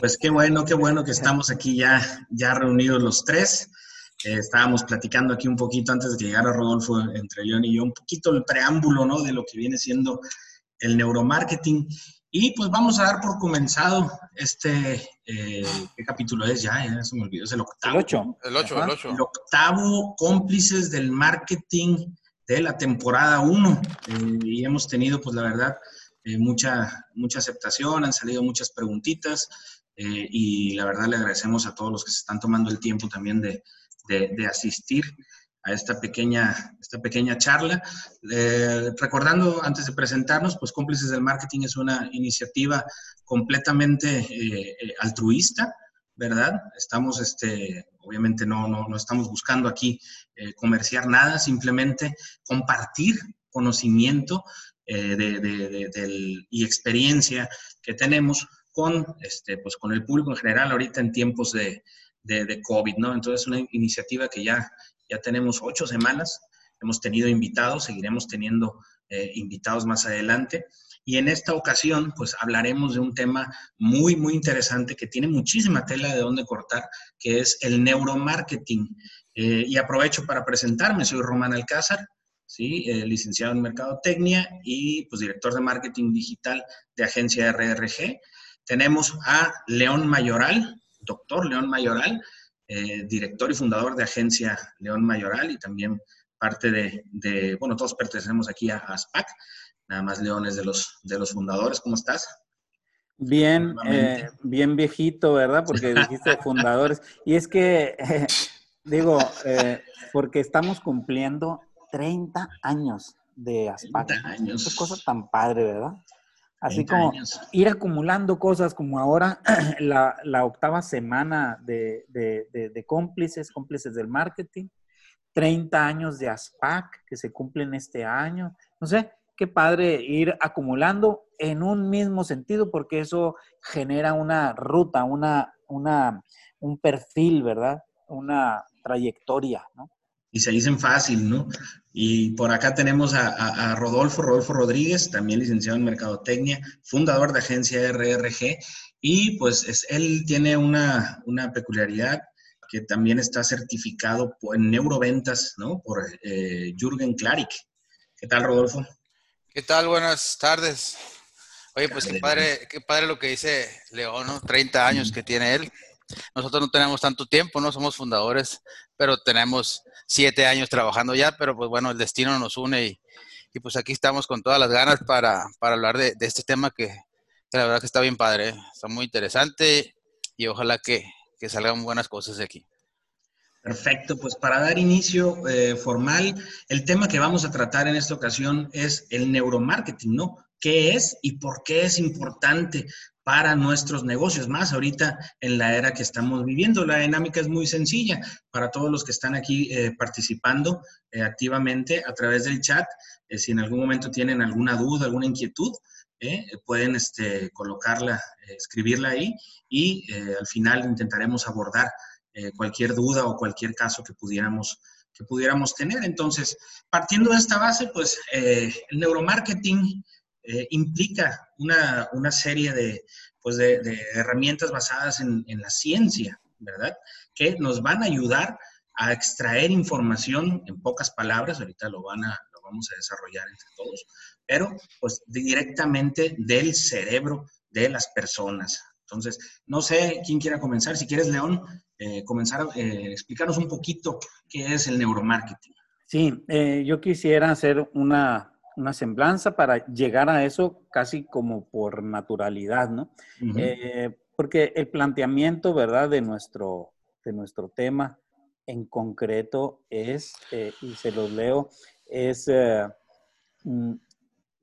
Pues qué bueno, qué bueno que estamos aquí ya, ya reunidos los tres. Eh, estábamos platicando aquí un poquito antes de que llegara Rodolfo entre León y yo, un poquito el preámbulo, ¿no? De lo que viene siendo el neuromarketing. Y pues vamos a dar por comenzado este, eh, ¿qué capítulo es ya? Ya se me olvidó, es el octavo. El 8. El 8, el 8. El octavo cómplices del marketing de la temporada 1. y hemos tenido, pues la verdad, eh, mucha, mucha aceptación, han salido muchas preguntitas eh, y la verdad le agradecemos a todos los que se están tomando el tiempo también de, de, asistir a esta pequeña, esta pequeña charla. Eh, recordando, antes de presentarnos, pues Cómplices del Marketing es una iniciativa completamente altruista, ¿verdad? Estamos, este, obviamente no, no, no estamos buscando aquí comerciar nada, simplemente compartir conocimiento eh, de, y experiencia que tenemos con, este, pues, con el público en general ahorita en tiempos de, COVID, ¿no? Entonces, una iniciativa que ya, ya tenemos ocho semanas, hemos tenido invitados, seguiremos teniendo eh, invitados más adelante. Y en esta ocasión, pues hablaremos de un tema muy, muy interesante que tiene muchísima tela de dónde cortar, que es el neuromarketing. Eh, y aprovecho para presentarme, soy Román Alcázar, ¿sí? Eh, licenciado en Mercadotecnia y pues director de marketing digital de agencia RRG. Tenemos a León Mayoral, doctor León Mayoral, eh, director y fundador de agencia León Mayoral y también parte de, bueno, todos pertenecemos aquí a, ASPAC, nada más León es de los, de los fundadores. ¿Cómo estás? Bien, eh, bien viejito, ¿verdad? Porque dijiste fundadores. Y es que, digo, porque estamos cumpliendo 30 años de ASPAC. 30 años. Es cosa tan padre, ¿verdad? Así como ir acumulando cosas como ahora la, octava semana de, cómplices, cómplices del marketing, 30 años de ASPAC que se cumplen este año. No sé, qué padre ir acumulando en un mismo sentido porque eso genera una ruta, una, una, un perfil, ¿verdad? Una trayectoria, ¿no? Y se dicen fácil, ¿no? Y por acá tenemos a, Rodolfo, Rodolfo Rodríguez, también licenciado en Mercadotecnia, fundador de agencia RRG, y pues es, él tiene una, una, peculiaridad que también está certificado en neuroventas, ¿no? Por eh, Jürgen Klarik. ¿Qué tal, Rodolfo? ¿Qué tal? Buenas tardes. Oye, pues qué padre, qué padre lo que dice León, ¿no? 30 años que tiene él. Nosotros no tenemos tanto tiempo, no somos fundadores, pero tenemos siete años trabajando ya, pero pues bueno, el destino nos une y, pues aquí estamos con todas las ganas para, hablar de, este tema que, la verdad que está bien padre, ¿eh? está muy interesante y ojalá que, salgan buenas cosas de aquí. Perfecto, pues para dar inicio eh, formal, el tema que vamos a tratar en esta ocasión es el neuromarketing, ¿no? ¿Qué es y por qué es importante para nuestros negocios, más ahorita en la era que estamos viviendo. La dinámica es muy sencilla para todos los que están aquí eh, participando eh, activamente a través del chat. Eh, si en algún momento tienen alguna duda, alguna inquietud, pueden este, colocarla, escribirla ahí y al final intentaremos abordar cualquier duda o cualquier caso que pudiéramos que pudiéramos tener. Entonces, partiendo de esta base, pues el neuromarketing eh, implica una, una, serie de, pues de, herramientas basadas en, en, la ciencia, ¿verdad? Que nos van a ayudar a extraer información en pocas palabras, ahorita lo, van a, lo vamos a desarrollar entre todos, pero pues directamente del cerebro de las personas. Entonces, no sé quién quiera comenzar. Si quieres, León, eh, comenzar eh, explicarnos un poquito qué es el neuromarketing. Sí, yo quisiera hacer una una semblanza para llegar a eso casi como por naturalidad, ¿no? Eh, porque el planteamiento, ¿verdad?, de nuestro, de nuestro tema en concreto es, eh, y se los leo, es eh, mm,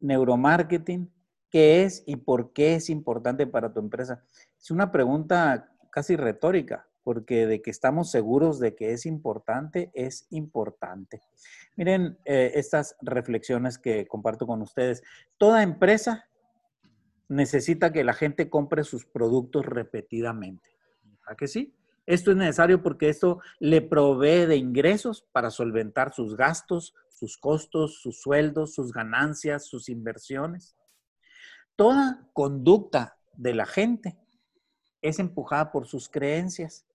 neuromarketing, ¿qué es y por qué es importante para tu empresa? Es una pregunta casi retórica, porque de que estamos seguros de que es importante, es importante. Miren eh, estas reflexiones que comparto con ustedes. Toda empresa necesita que la gente compre sus productos repetidamente. ¿A que sí? Esto es necesario porque esto le provee de ingresos para solventar sus gastos, sus costos, sus sueldos, sus ganancias, sus inversiones. Toda conducta de la gente es empujada por sus creencias.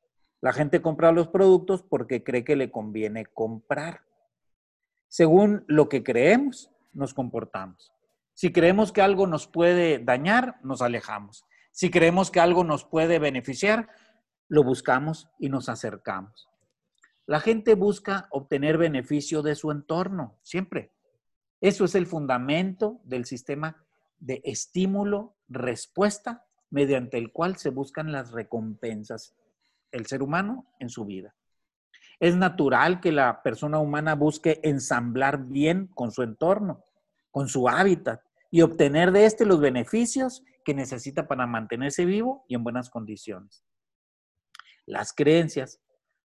La gente compra los productos porque cree que le conviene comprar. Según lo que creemos, nos comportamos. Si creemos que algo nos puede dañar, nos alejamos. Si creemos que algo nos puede beneficiar, lo buscamos y nos acercamos. La gente busca obtener beneficio de su entorno, siempre. Eso es el fundamento del sistema de estímulo-respuesta mediante el cual se buscan las recompensas el ser humano en su vida. Es natural que la persona humana busque ensamblar bien con su entorno, con su hábitat y obtener de éste los beneficios que necesita para mantenerse vivo y en buenas condiciones. Las creencias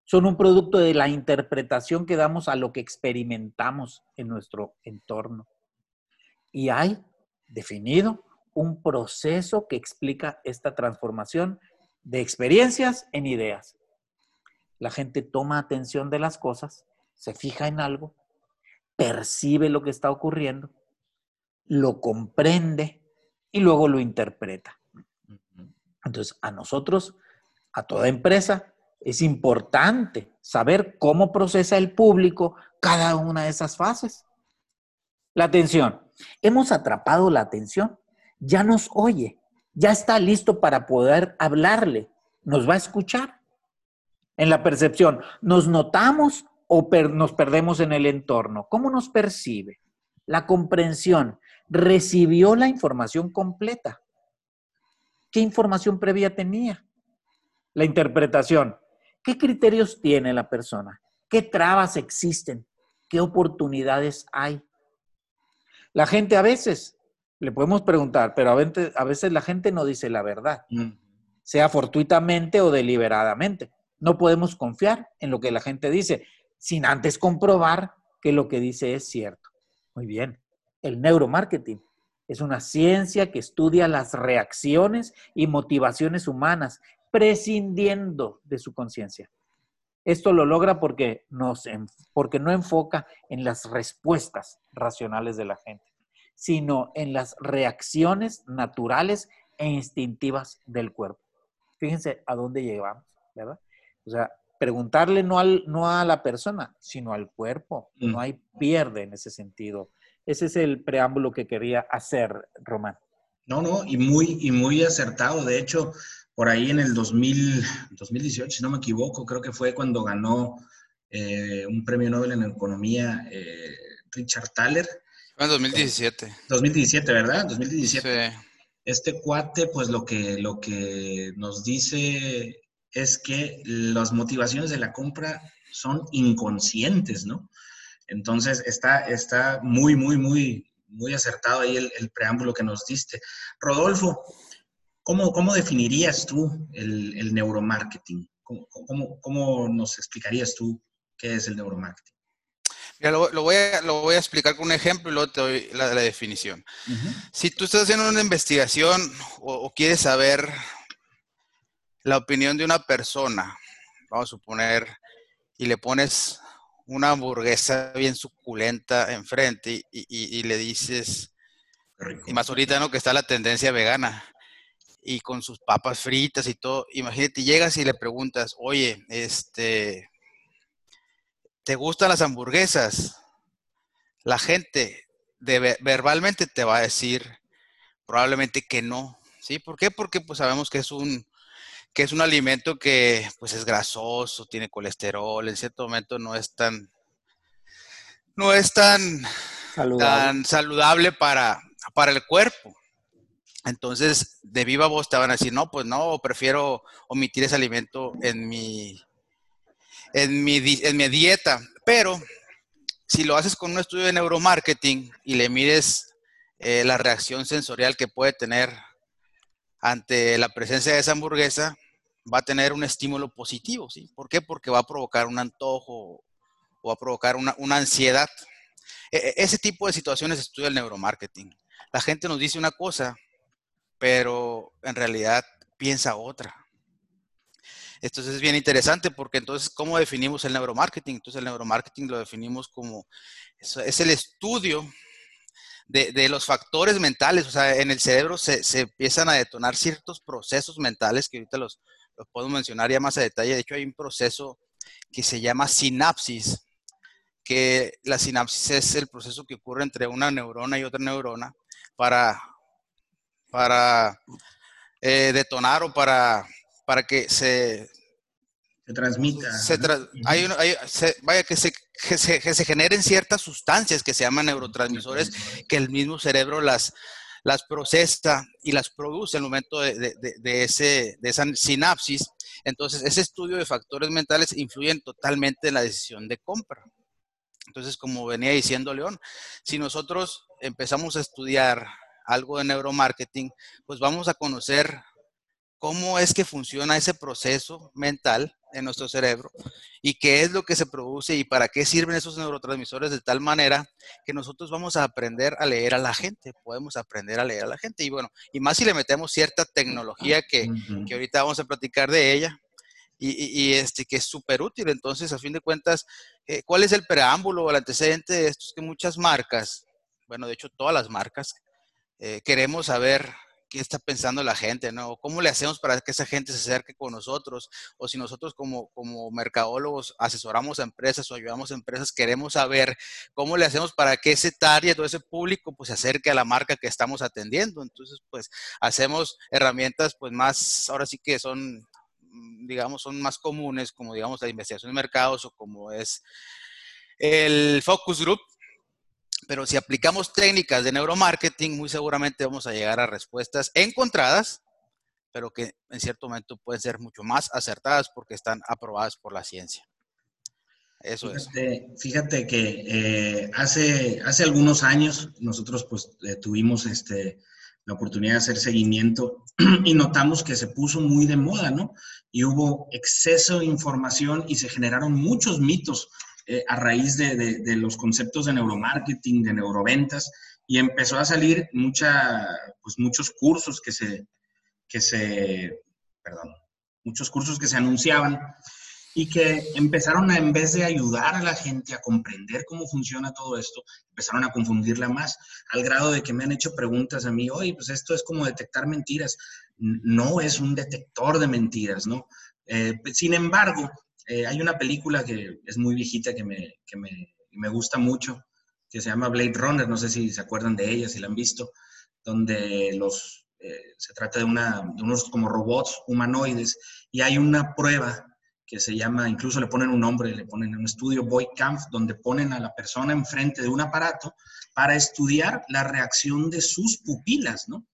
son un producto de la interpretación que damos a lo que experimentamos en nuestro entorno. Y hay definido un proceso que explica esta transformación de experiencias en ideas. La gente toma atención de las cosas, se fija en algo, percibe lo que está ocurriendo, lo comprende y luego lo interpreta. Entonces, a nosotros, a toda empresa, es importante saber cómo procesa el público cada una de esas fases. La atención. Hemos atrapado la atención ya nos oye, ya está listo para poder hablarle, nos va a escuchar. En la percepción, ¿nos notamos o nos perdemos en el entorno? ¿Cómo nos percibe? La comprensión, recibió la información completa. ¿Qué información previa tenía? La interpretación, ¿qué criterios tiene la persona? ¿Qué trabas existen? ¿Qué oportunidades hay? La gente a veces le podemos preguntar, pero a veces, la gente no dice la verdad, mm. sea fortuitamente o deliberadamente. No podemos confiar en lo que la gente dice sin antes comprobar que lo que dice es cierto. Muy bien. El neuromarketing es una ciencia que estudia las reacciones y motivaciones humanas, prescindiendo de su conciencia. Esto lo logra porque, porque no enfoca en las respuestas racionales de la gente sino en las reacciones naturales e instintivas del cuerpo. Fíjense a dónde llegamos, ¿verdad? O sea, preguntarle no, al, no a la persona, sino al cuerpo. No hay pierde en ese sentido. Ese es el preámbulo que quería hacer, Román. No, no, y muy, y muy acertado. De hecho, por ahí en el 2000, 2018, si no me equivoco, creo que fue cuando ganó eh, un premio Nobel en Economía eh, Richard Thaler, en 2017. 2017, ¿verdad? 2017. Este cuate, pues lo que, lo que nos dice es que las motivaciones de la compra son inconscientes, ¿no? Entonces está, está muy, muy, muy, muy acertado ahí el, preámbulo que nos diste. Rodolfo, ¿cómo, cómo definirías tú el, neuromarketing? ¿Cómo, cómo nos explicarías tú qué es el neuromarketing? Lo, voy a, lo, voy a, explicar con un ejemplo y luego te doy la, definición. Si tú estás haciendo una investigación o, quieres saber la opinión de una persona, vamos a suponer, y le pones una hamburguesa bien suculenta enfrente y, le dices, y más ahorita, ¿no? Que está la tendencia vegana y con sus papas fritas y todo. Imagínate, llegas y le preguntas, oye, este, ¿te gustan las hamburguesas? La gente verbalmente te va a decir probablemente que no. ¿Sí? ¿Por qué? Porque pues sabemos que es un, que es un alimento que pues es grasoso, tiene colesterol, en cierto momento no es tan, no es tan saludable, tan saludable para, para el cuerpo. Entonces, de viva voz te van a decir, no, pues no, prefiero omitir ese alimento en mi, en mi, en mi dieta. Pero si lo haces con un estudio de neuromarketing y le mides eh, la reacción sensorial que puede tener ante la presencia de esa hamburguesa, va a tener un estímulo positivo, ¿sí? ¿Por qué? Porque va a provocar un antojo o va a provocar una, una ansiedad. E, e, ese tipo de situaciones estudia el neuromarketing. La gente nos dice una cosa, pero en realidad piensa otra. Entonces es bien interesante porque entonces, ¿cómo definimos el neuromarketing? Entonces el neuromarketing lo definimos como, es el estudio de, los factores mentales, o sea, en el cerebro se, empiezan a detonar ciertos procesos mentales que ahorita los, los puedo mencionar ya más a detalle. De hecho, hay un proceso que se llama sinapsis, que la sinapsis es el proceso que ocurre entre una neurona y otra neurona para, para eh, detonar o para, para que se... Se transmita. vaya, que se, que se, generen ciertas sustancias que se llaman neurotransmisores, que el mismo cerebro las, las procesa y las produce en el momento de, de, ese, de esa sinapsis. Entonces, ese estudio de factores mentales influye totalmente en la decisión de compra. Entonces, como venía diciendo León, si nosotros empezamos a estudiar algo de neuromarketing, pues vamos a conocer cómo es que funciona ese proceso mental en nuestro cerebro y qué es lo que se produce y para qué sirven esos neurotransmisores de tal manera que nosotros vamos a aprender a leer a la gente, podemos aprender a leer a la gente y bueno, y más si le metemos cierta tecnología que, que ahorita vamos a platicar de ella y, este, que es súper útil. Entonces, a fin de cuentas, eh, ¿cuál es el preámbulo o el antecedente de esto? Es que muchas marcas, bueno, de hecho todas las marcas, eh, queremos saber qué está pensando la gente, ¿no? ¿Cómo le hacemos para que esa gente se acerque con nosotros? O si nosotros como, como mercadólogos asesoramos a empresas o ayudamos a empresas, queremos saber cómo le hacemos para que ese target o ese público pues se acerque a la marca que estamos atendiendo. Entonces, pues hacemos herramientas pues más, ahora sí que son, digamos, son más comunes, como digamos la investigación de mercados o como es el focus group, pero si aplicamos técnicas de neuromarketing, muy seguramente vamos a llegar a respuestas encontradas, pero que en cierto momento pueden ser mucho más acertadas porque están aprobadas por la ciencia. Eso es. Fíjate que eh, hace, hace algunos años nosotros pues eh, tuvimos este, la oportunidad de hacer seguimiento y notamos que se puso muy de moda, ¿no? Y hubo exceso de información y se generaron muchos mitos eh, a raíz de, los conceptos de neuromarketing, de neuroventas, y empezó a salir mucha, pues muchos cursos que se, que se, perdón, muchos cursos que se anunciaban y que empezaron a, en vez de ayudar a la gente a comprender cómo funciona todo esto, empezaron a confundirla más, al grado de que me han hecho preguntas a mí, oye, pues esto es como detectar mentiras. No es un detector de mentiras, ¿no? Eh, sin embargo, eh, hay una película que es muy viejita que me, que me, me, gusta mucho, que se llama Blade Runner, no sé si se acuerdan de ella, si la han visto, donde los, eh, se trata de, unos como robots humanoides y hay una prueba que se llama, incluso le ponen un nombre, le ponen en un estudio Boy Camp, donde ponen a la persona enfrente de un aparato para estudiar la reacción de sus pupilas, ¿no?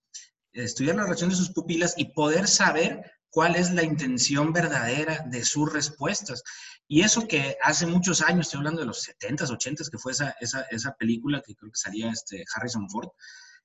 Estudiar la reacción de sus pupilas y poder saber cuál es la intención verdadera de sus respuestas. Y eso que hace muchos años, estoy hablando de los 70s, 80s, que fue esa, esa, esa película que creo que salía este Harrison Ford,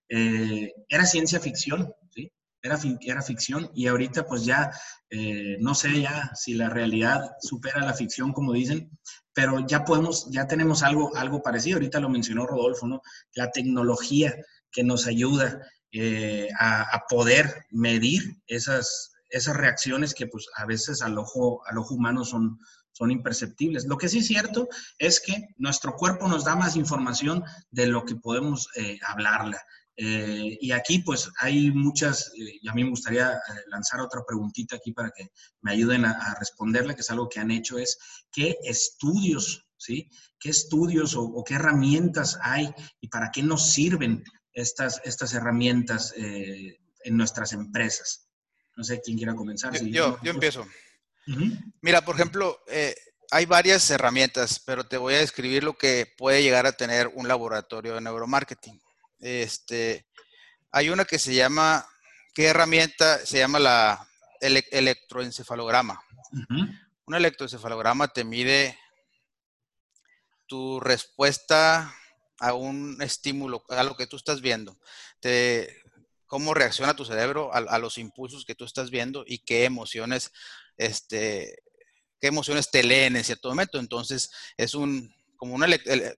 eh, era ciencia ficción, ¿sí? Era, era ficción y ahorita pues ya, eh, no sé ya si la realidad supera la ficción, como dicen, pero ya podemos, ya tenemos algo, algo parecido. Ahorita lo mencionó Rodolfo, ¿no? La tecnología que nos ayuda eh, a, a, poder medir esas, esas reacciones que pues a veces al ojo, al ojo humano son, son imperceptibles. Lo que sí es cierto es que nuestro cuerpo nos da más información de lo que podemos eh, hablarla. Eh, y aquí pues hay muchas, eh, y a mí me gustaría lanzar otra preguntita aquí para que me ayuden a, responderle, que es algo que han hecho, es qué estudios, ¿sí? ¿Qué estudios o, qué herramientas hay y para qué nos sirven estas, estas herramientas en nuestras empresas? No sé quién quiera comenzar. yo, yo, empiezo. Mira, por ejemplo, eh, hay varias herramientas, pero te voy a describir lo que puede llegar a tener un laboratorio de neuromarketing. Este, hay una que se llama, ¿qué herramienta? Se llama la electroencefalograma. Un electroencefalograma te mide tu respuesta a un estímulo, a lo que tú estás viendo. Te, cómo reacciona tu cerebro a, los impulsos que tú estás viendo y qué emociones, este, qué emociones te leen en cierto momento. Entonces, es un, como, un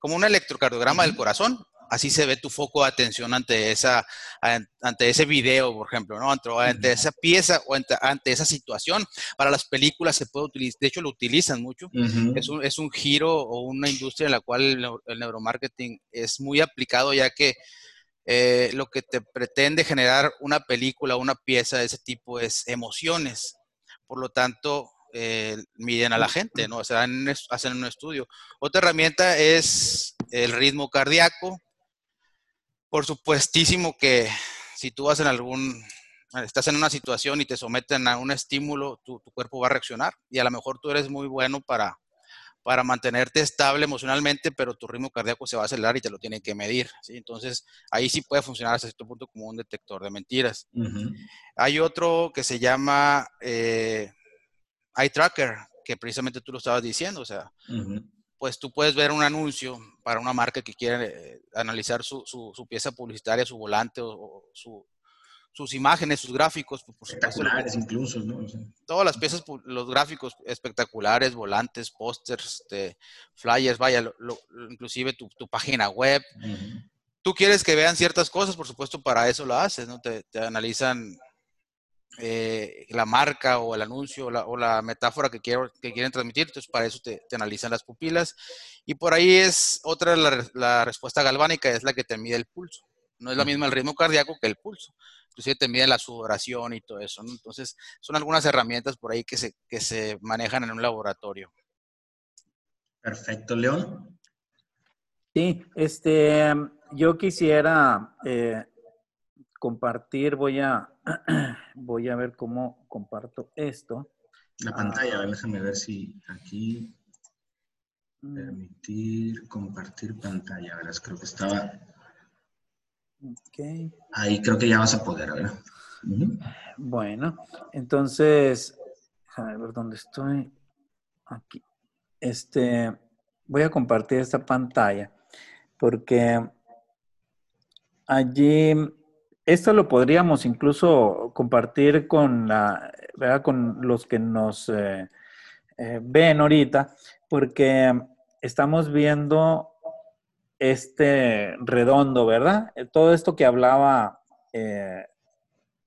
como un electrocardiograma del corazón. Así se ve tu foco de atención ante, esa, ante ese video, por ejemplo, ¿no? ante, esa pieza o ante, esa situación. Para las películas se puede utilizar, de hecho lo utilizan mucho. es, un, es un giro o una industria en la cual el neuromarketing es muy aplicado ya que eh, lo que te pretende generar una película, una pieza de ese tipo es emociones. Por lo tanto, eh, miden a la gente, ¿no? O hacen un estudio. Otra herramienta es el ritmo cardíaco. Por supuestísimo que si tú vas en algún, estás en una situación y te someten a un estímulo, tu, tu cuerpo va a reaccionar y a lo mejor tú eres muy bueno para para mantenerte estable emocionalmente, pero tu ritmo cardíaco se va a acelerar y te lo tienen que medir. ¿sí? Entonces, ahí sí puede funcionar hasta cierto punto como un detector de mentiras. Hay otro que se llama eh, Eye Tracker, que precisamente tú lo estabas diciendo, o sea, pues tú puedes ver un anuncio para una marca que quiere eh, analizar su, su, pieza publicitaria, su volante o su, sus imágenes, sus gráficos. Pues, espectaculares incluso, ¿no? Todas las piezas, los gráficos espectaculares, volantes, pósters, este, flyers, vaya, inclusive tu, página web. Tú quieres que vean ciertas cosas, por supuesto, para eso lo haces, ¿no? Te, analizan eh, la marca o el anuncio o la, metáfora que, quiero, que quieren transmitir, entonces para eso te, analizan las pupilas. Y por ahí es otra, la, la respuesta galvánica, es la que te mide el pulso. No es la misma el ritmo cardíaco que el pulso inclusive te mide la sudoración y todo eso. Entonces, son algunas herramientas por ahí que se, que se manejan en un laboratorio. Perfecto, León. Sí, este, yo quisiera eh, compartir, voy a, voy a ver cómo comparto esto. La pantalla, ah. déjame ver si aquí mm. permitir compartir pantalla. Verás, creo que estaba Ahí creo que ya vas a poder, ver. Bueno, entonces, a ver dónde estoy. Aquí. Este, voy a compartir esta pantalla porque allí, esto lo podríamos incluso compartir con, la, con los que nos eh, eh, ven ahorita, porque estamos viendo este redondo, ¿verdad? Eh, todo esto que hablaba eh,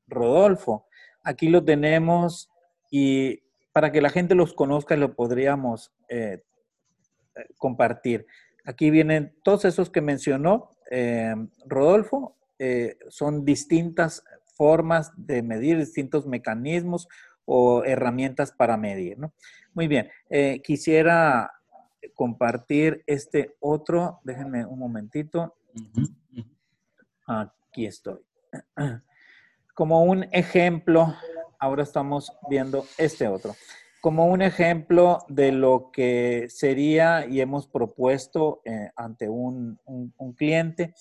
Rodolfo, aquí lo tenemos y para que la gente los conozca lo podríamos eh, compartir. Aquí vienen todos esos que mencionó Rodolfo, son distintas formas de medir, distintos mecanismos o herramientas para medir. ¿no? Muy bien, quisiera compartir este otro. Déjenme un momentito. Aquí estoy. Como un ejemplo, ahora estamos viendo este otro. Como un ejemplo de lo que sería y hemos propuesto eh, ante un, cliente,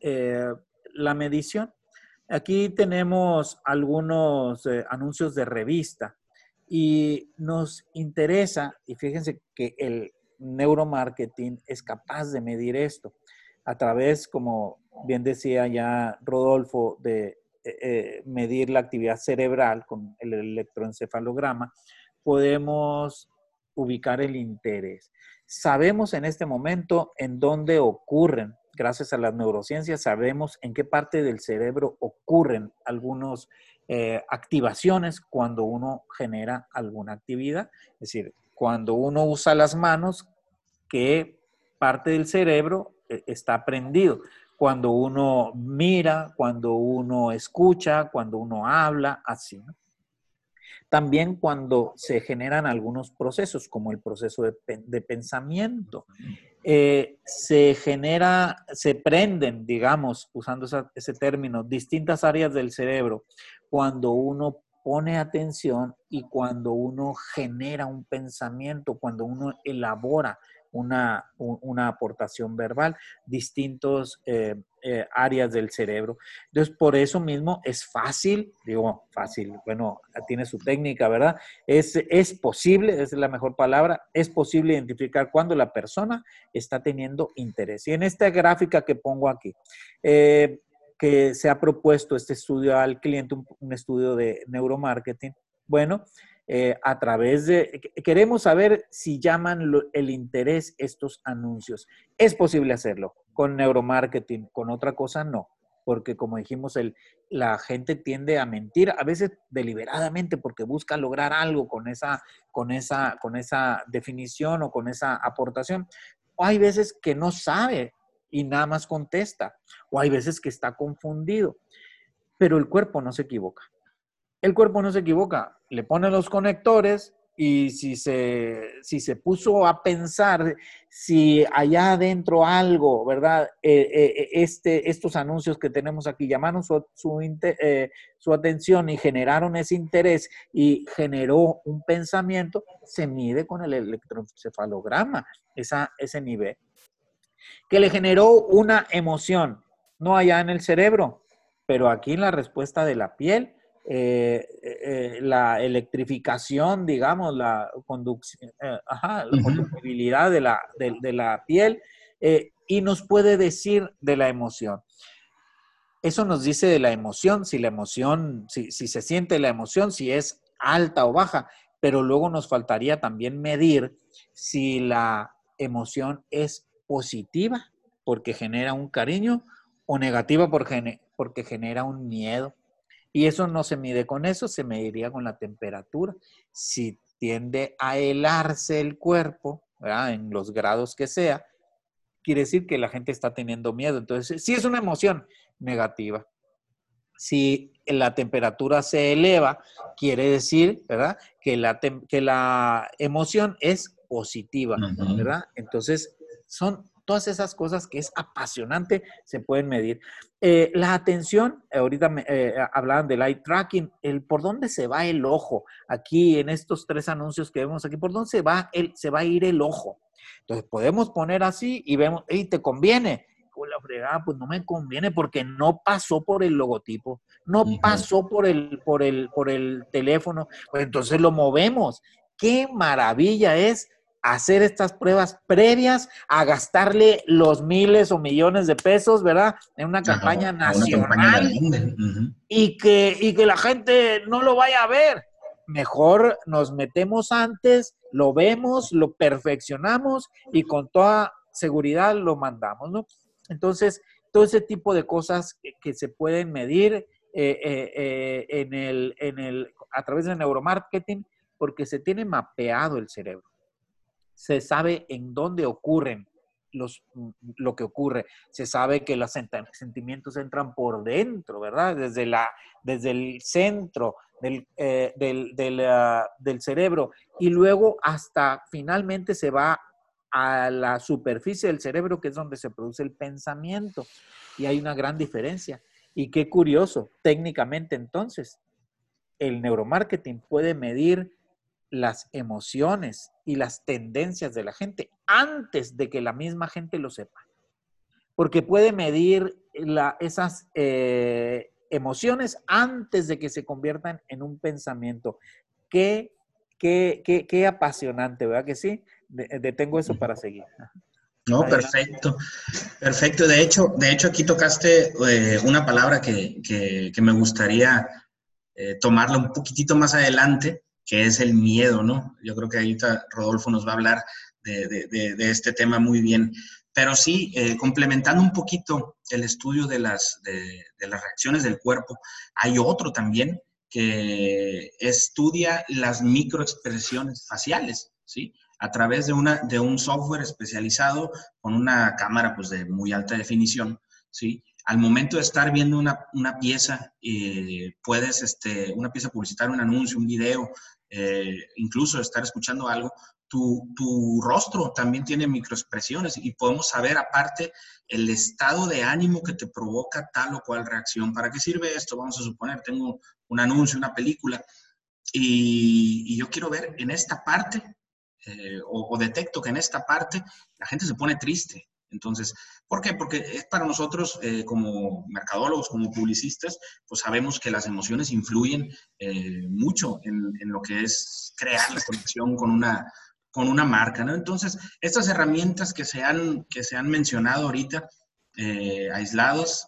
eh, la medición. Aquí tenemos algunos eh, anuncios de revista y nos interesa, y fíjense que el, neuromarketing es capaz de medir esto a través, como bien decía ya Rodolfo, de eh, eh, medir la actividad cerebral con el electroencefalograma, podemos ubicar el interés. Sabemos en este momento en dónde ocurren, gracias a las neurociencias, sabemos en qué parte del cerebro ocurren algunas eh, activaciones cuando uno genera alguna actividad. Es decir, cuando uno usa las manos, qué parte del cerebro eh, está prendido. Cuando uno mira, cuando uno escucha, cuando uno habla, así. También cuando se generan algunos procesos, como el proceso de, pensamiento, eh, se genera, se prenden, digamos, usando ese término, distintas áreas del cerebro cuando uno pone atención y cuando uno genera un pensamiento, cuando uno elabora una, aportación verbal, distintos eh, eh, áreas del cerebro. Entonces, por eso mismo es fácil, digo, fácil, bueno, tiene su técnica, ¿verdad? Es, es posible, esa es la mejor palabra, es posible identificar cuando la persona está teniendo interés. Y en esta gráfica que pongo aquí, eh, que se ha propuesto este estudio al cliente, un, estudio de neuromarketing. Bueno, eh, a través de, queremos saber si llaman el interés estos anuncios. Es posible hacerlo con neuromarketing, con otra cosa no, porque como dijimos, el, la gente tiende a mentir, a veces deliberadamente porque busca lograr algo con esa, con esa, con esa definición o con esa aportación. hay veces que no sabe y nada más contesta. O hay veces que está confundido. Pero el cuerpo no se equivoca. El cuerpo no se equivoca. Le pone los conectores, y si se, si se puso a pensar si allá adentro algo, ¿verdad? Eh, eh, este, estos anuncios que tenemos aquí llamaron su, eh, su, atención y generaron ese interés y generó un pensamiento, se mide con el electroencefalograma, esa, ese nivel. Que le generó una emoción, no allá en el cerebro, pero aquí en la respuesta de la piel eh, eh, la electrificación, digamos, la, conducción, eh, la conductibilidad de la, de, la piel y nos puede decir de la emoción. Eso nos dice de la emoción, si la emoción, si, si se siente la emoción, si es alta o baja, pero luego nos faltaría también medir si la emoción es positiva porque genera un cariño o negativa porque, genera un miedo. Y eso no se mide con eso, se mediría con la temperatura. Si tiende a helarse el cuerpo, en los grados que sea, quiere decir que la gente está teniendo miedo. Entonces, si es una emoción negativa. Si la temperatura se eleva, quiere decir, ¿verdad? Que la, que la emoción es positiva, ¿verdad? Entonces, son Todas esas cosas que es apasionante se pueden medir. Eh, la atención, ahorita me, eh, hablaban del eye tracking, el por dónde se va el ojo. Aquí en estos tres anuncios que vemos aquí, ¿por dónde se va, el, se va a ir el ojo? Entonces podemos poner así y vemos, ¿y te conviene? Con la fregada, pues no me conviene porque no pasó por el logotipo, no pasó por el, por el, por el teléfono, pues entonces lo movemos. Qué maravilla es hacer estas pruebas previas a gastarle los miles o millones de pesos, ¿verdad? En una campaña nacional y, que, y que la gente no lo vaya a ver. Mejor nos metemos antes, lo vemos, lo perfeccionamos y con toda seguridad lo mandamos, ¿no? Entonces, todo ese tipo de cosas que, se pueden medir eh, eh, eh, en el, en el, a través del neuromarketing porque se tiene mapeado el cerebro se sabe en dónde ocurren los, mm, lo que ocurre. Se sabe que los sentimientos entran por dentro, ¿verdad? Desde, la, desde el centro del, eh, del, ah, del, cerebro y luego hasta finalmente se va a la superficie del cerebro, que es donde se produce el pensamiento. Y hay una gran diferencia. Y qué curioso, técnicamente entonces, el neuromarketing puede medir las emociones y las tendencias de la gente antes de que la misma gente lo sepa. Porque puede medir esas eh, emociones antes de que se conviertan en un pensamiento. Qué, qué, qué, qué apasionante, ¿verdad que sí? detengo eso para seguir. No, perfecto, perfecto. De hecho, de hecho aquí tocaste eh, una palabra que, me gustaría eh, tomarla un poquitito más adelante, que es el miedo, ¿no? Yo creo que ahorita Rodolfo nos va a hablar de, este tema muy bien. Pero sí, eh, complementando un poquito el estudio de las, de, las reacciones del cuerpo, hay otro también que estudia las microexpresiones faciales, ¿sí? A través de, una, de un software especializado con una cámara pues, de muy alta definición, ¿sí? al momento de estar viendo una, pieza, eh, puedes, este, una pieza publicitaria, un anuncio, un video, eh, incluso estar escuchando algo, tu, tu, rostro también tiene microexpresiones y podemos saber aparte el estado de ánimo que te provoca tal o cual reacción. ¿Para qué sirve esto? Vamos a suponer, tengo un anuncio, una película y, yo quiero ver en esta parte eh, o detecto que en esta parte la gente se pone triste entonces, ¿por qué? Porque es para nosotros eh, como mercadólogos, como publicistas, pues sabemos que las emociones influyen eh, mucho en, lo que es crear la conexión con una, con una marca, ¿no? Entonces, estas herramientas que se han, que se han mencionado ahorita, eh, aislados,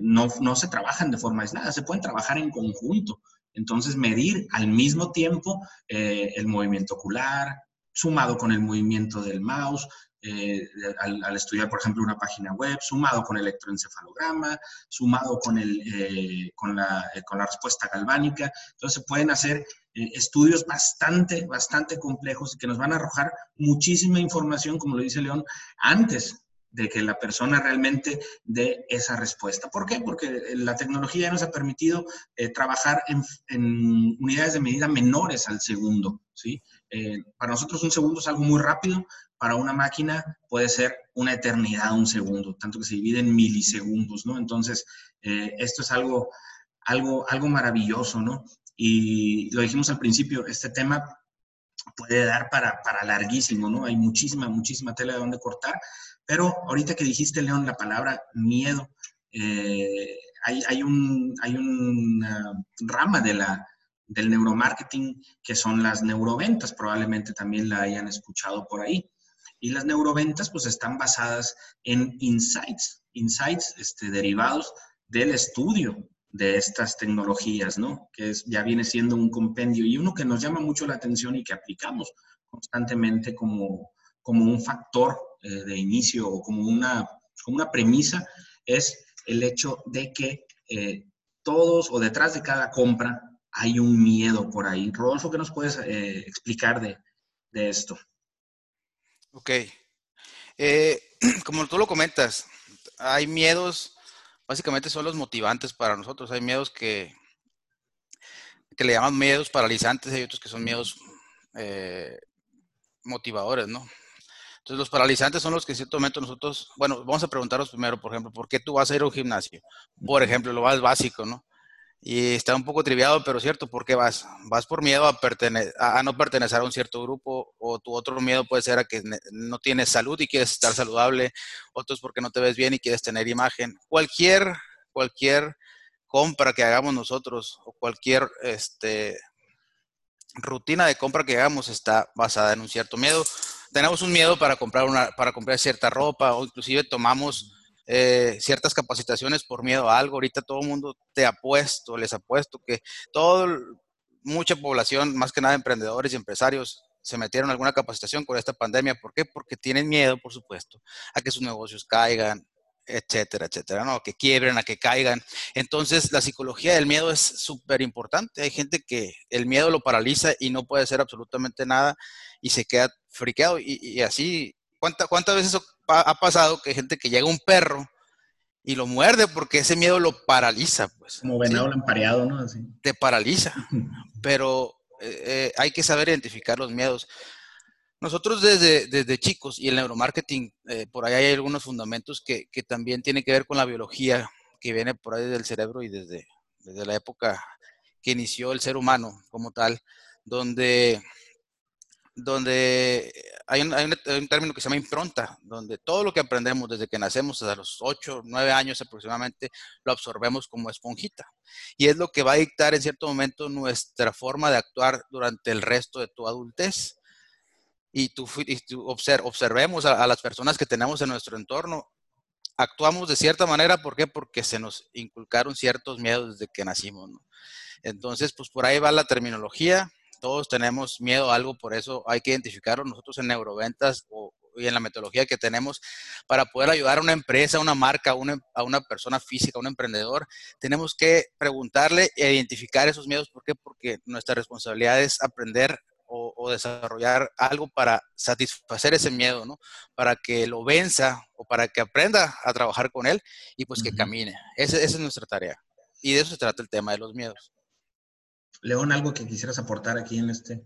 no, no se trabajan de forma aislada, se pueden trabajar en conjunto. Entonces, medir al mismo tiempo el movimiento ocular, sumado con el movimiento del mouse, eh, al, estudiar, por ejemplo, una página web, sumado con electroencefalograma, sumado con, el, eh, con, la, eh, con, la, respuesta galvánica. Entonces, se pueden hacer estudios bastante, bastante complejos que nos van a arrojar muchísima información, como lo dice León, antes de que la persona realmente dé esa respuesta. ¿Por qué? Porque la tecnología nos ha permitido trabajar en, unidades de medida menores al segundo. ¿sí? Para nosotros un segundo es algo muy rápido, para una máquina puede ser una eternidad un segundo, tanto que se divide en milisegundos, ¿no? Entonces, eh, esto es algo, algo, algo maravilloso, ¿no? Y lo dijimos al principio, este tema puede dar para, para larguísimo, ¿no? Hay muchísima, muchísima tela de donde cortar, pero ahorita que dijiste, León, la palabra miedo, eh, hay, hay, un, hay una rama de la, del neuromarketing que son las neuroventas, probablemente también la hayan escuchado por ahí. Y las neuroventas pues están basadas en insights, insights este, derivados del estudio de estas tecnologías, ¿no? Que es, ya viene siendo un compendio y uno que nos llama mucho la atención y que aplicamos constantemente como, como un factor eh, de inicio o como una, como una premisa es el hecho de que eh, todos o detrás de cada compra hay un miedo por ahí. Rodolfo, ¿qué nos puedes eh, explicar de, de, esto? Ok. como tú lo comentas, hay miedos básicamente son los motivantes para nosotros. Hay miedos que, que le llaman miedos paralizantes, hay otros que son miedos eh, motivadores, ¿no? Entonces, los paralizantes son los que en cierto momento nosotros, bueno, vamos a preguntarnos primero, por ejemplo, ¿por qué tú vas a ir a un gimnasio? Por ejemplo, lo más básico, ¿no? Y está un poco triviado, pero cierto, ¿por qué vas? Vas por miedo a, a, no pertenecer a un cierto grupo, o tu otro miedo puede ser a que no tienes salud y quieres estar saludable, otros porque no te ves bien y quieres tener imagen. Cualquier, cualquier compra que hagamos nosotros, o cualquier este, rutina de compra que hagamos está basada en un cierto miedo. Tenemos un miedo para comprar, una, para comprar cierta ropa, o inclusive tomamos eh, ciertas capacitaciones por miedo a algo. Ahorita todo el mundo te ha puesto, les ha puesto que todo, mucha población, más que nada emprendedores y empresarios, se metieron en alguna capacitación con esta pandemia. ¿Por qué? Porque tienen miedo, por supuesto, a que sus negocios caigan, etcétera, etcétera, ¿no? Que quiebren, a que caigan. Entonces, la psicología del miedo es súper importante. Hay gente que el miedo lo paraliza y no puede hacer absolutamente nada y se queda friqueado. Y, así, ¿cuántas veces ha pasado que hay gente que llega un perro y lo muerde porque ese miedo lo paraliza, pues. Como venado lampareado, ¿no? Así. Te paraliza. Pero eh, eh, hay que saber identificar los miedos. Nosotros desde, desde chicos y el neuromarketing, eh, por ahí hay algunos fundamentos que, que, también tienen que ver con la biología que viene por ahí del cerebro y desde, desde la época que inició el ser humano como tal, donde donde hay un, término que se llama impronta, donde todo lo que aprendemos desde que nacemos hasta los 8, 9 años aproximadamente, lo absorbemos como esponjita. Y es lo que va a dictar en cierto momento nuestra forma de actuar durante el resto de tu adultez. Y tú, observemos a, las personas que tenemos en nuestro entorno, actuamos de cierta manera, ¿por qué? Porque se nos inculcaron ciertos miedos desde que nacimos. Entonces, pues por ahí va la terminología todos tenemos miedo a algo, por eso hay que identificarlo nosotros en neuroventas o, y en la metodología que tenemos para poder ayudar a una empresa, a una marca, a una, a una persona física, a un emprendedor. Tenemos que preguntarle e identificar esos miedos. ¿Por qué? Porque nuestra responsabilidad es aprender o, desarrollar algo para satisfacer ese miedo, ¿no? Para que lo venza o para que aprenda a trabajar con él y pues que camine. esa es nuestra tarea. Y de eso se trata el tema de los miedos. León, algo que quisieras aportar aquí en este.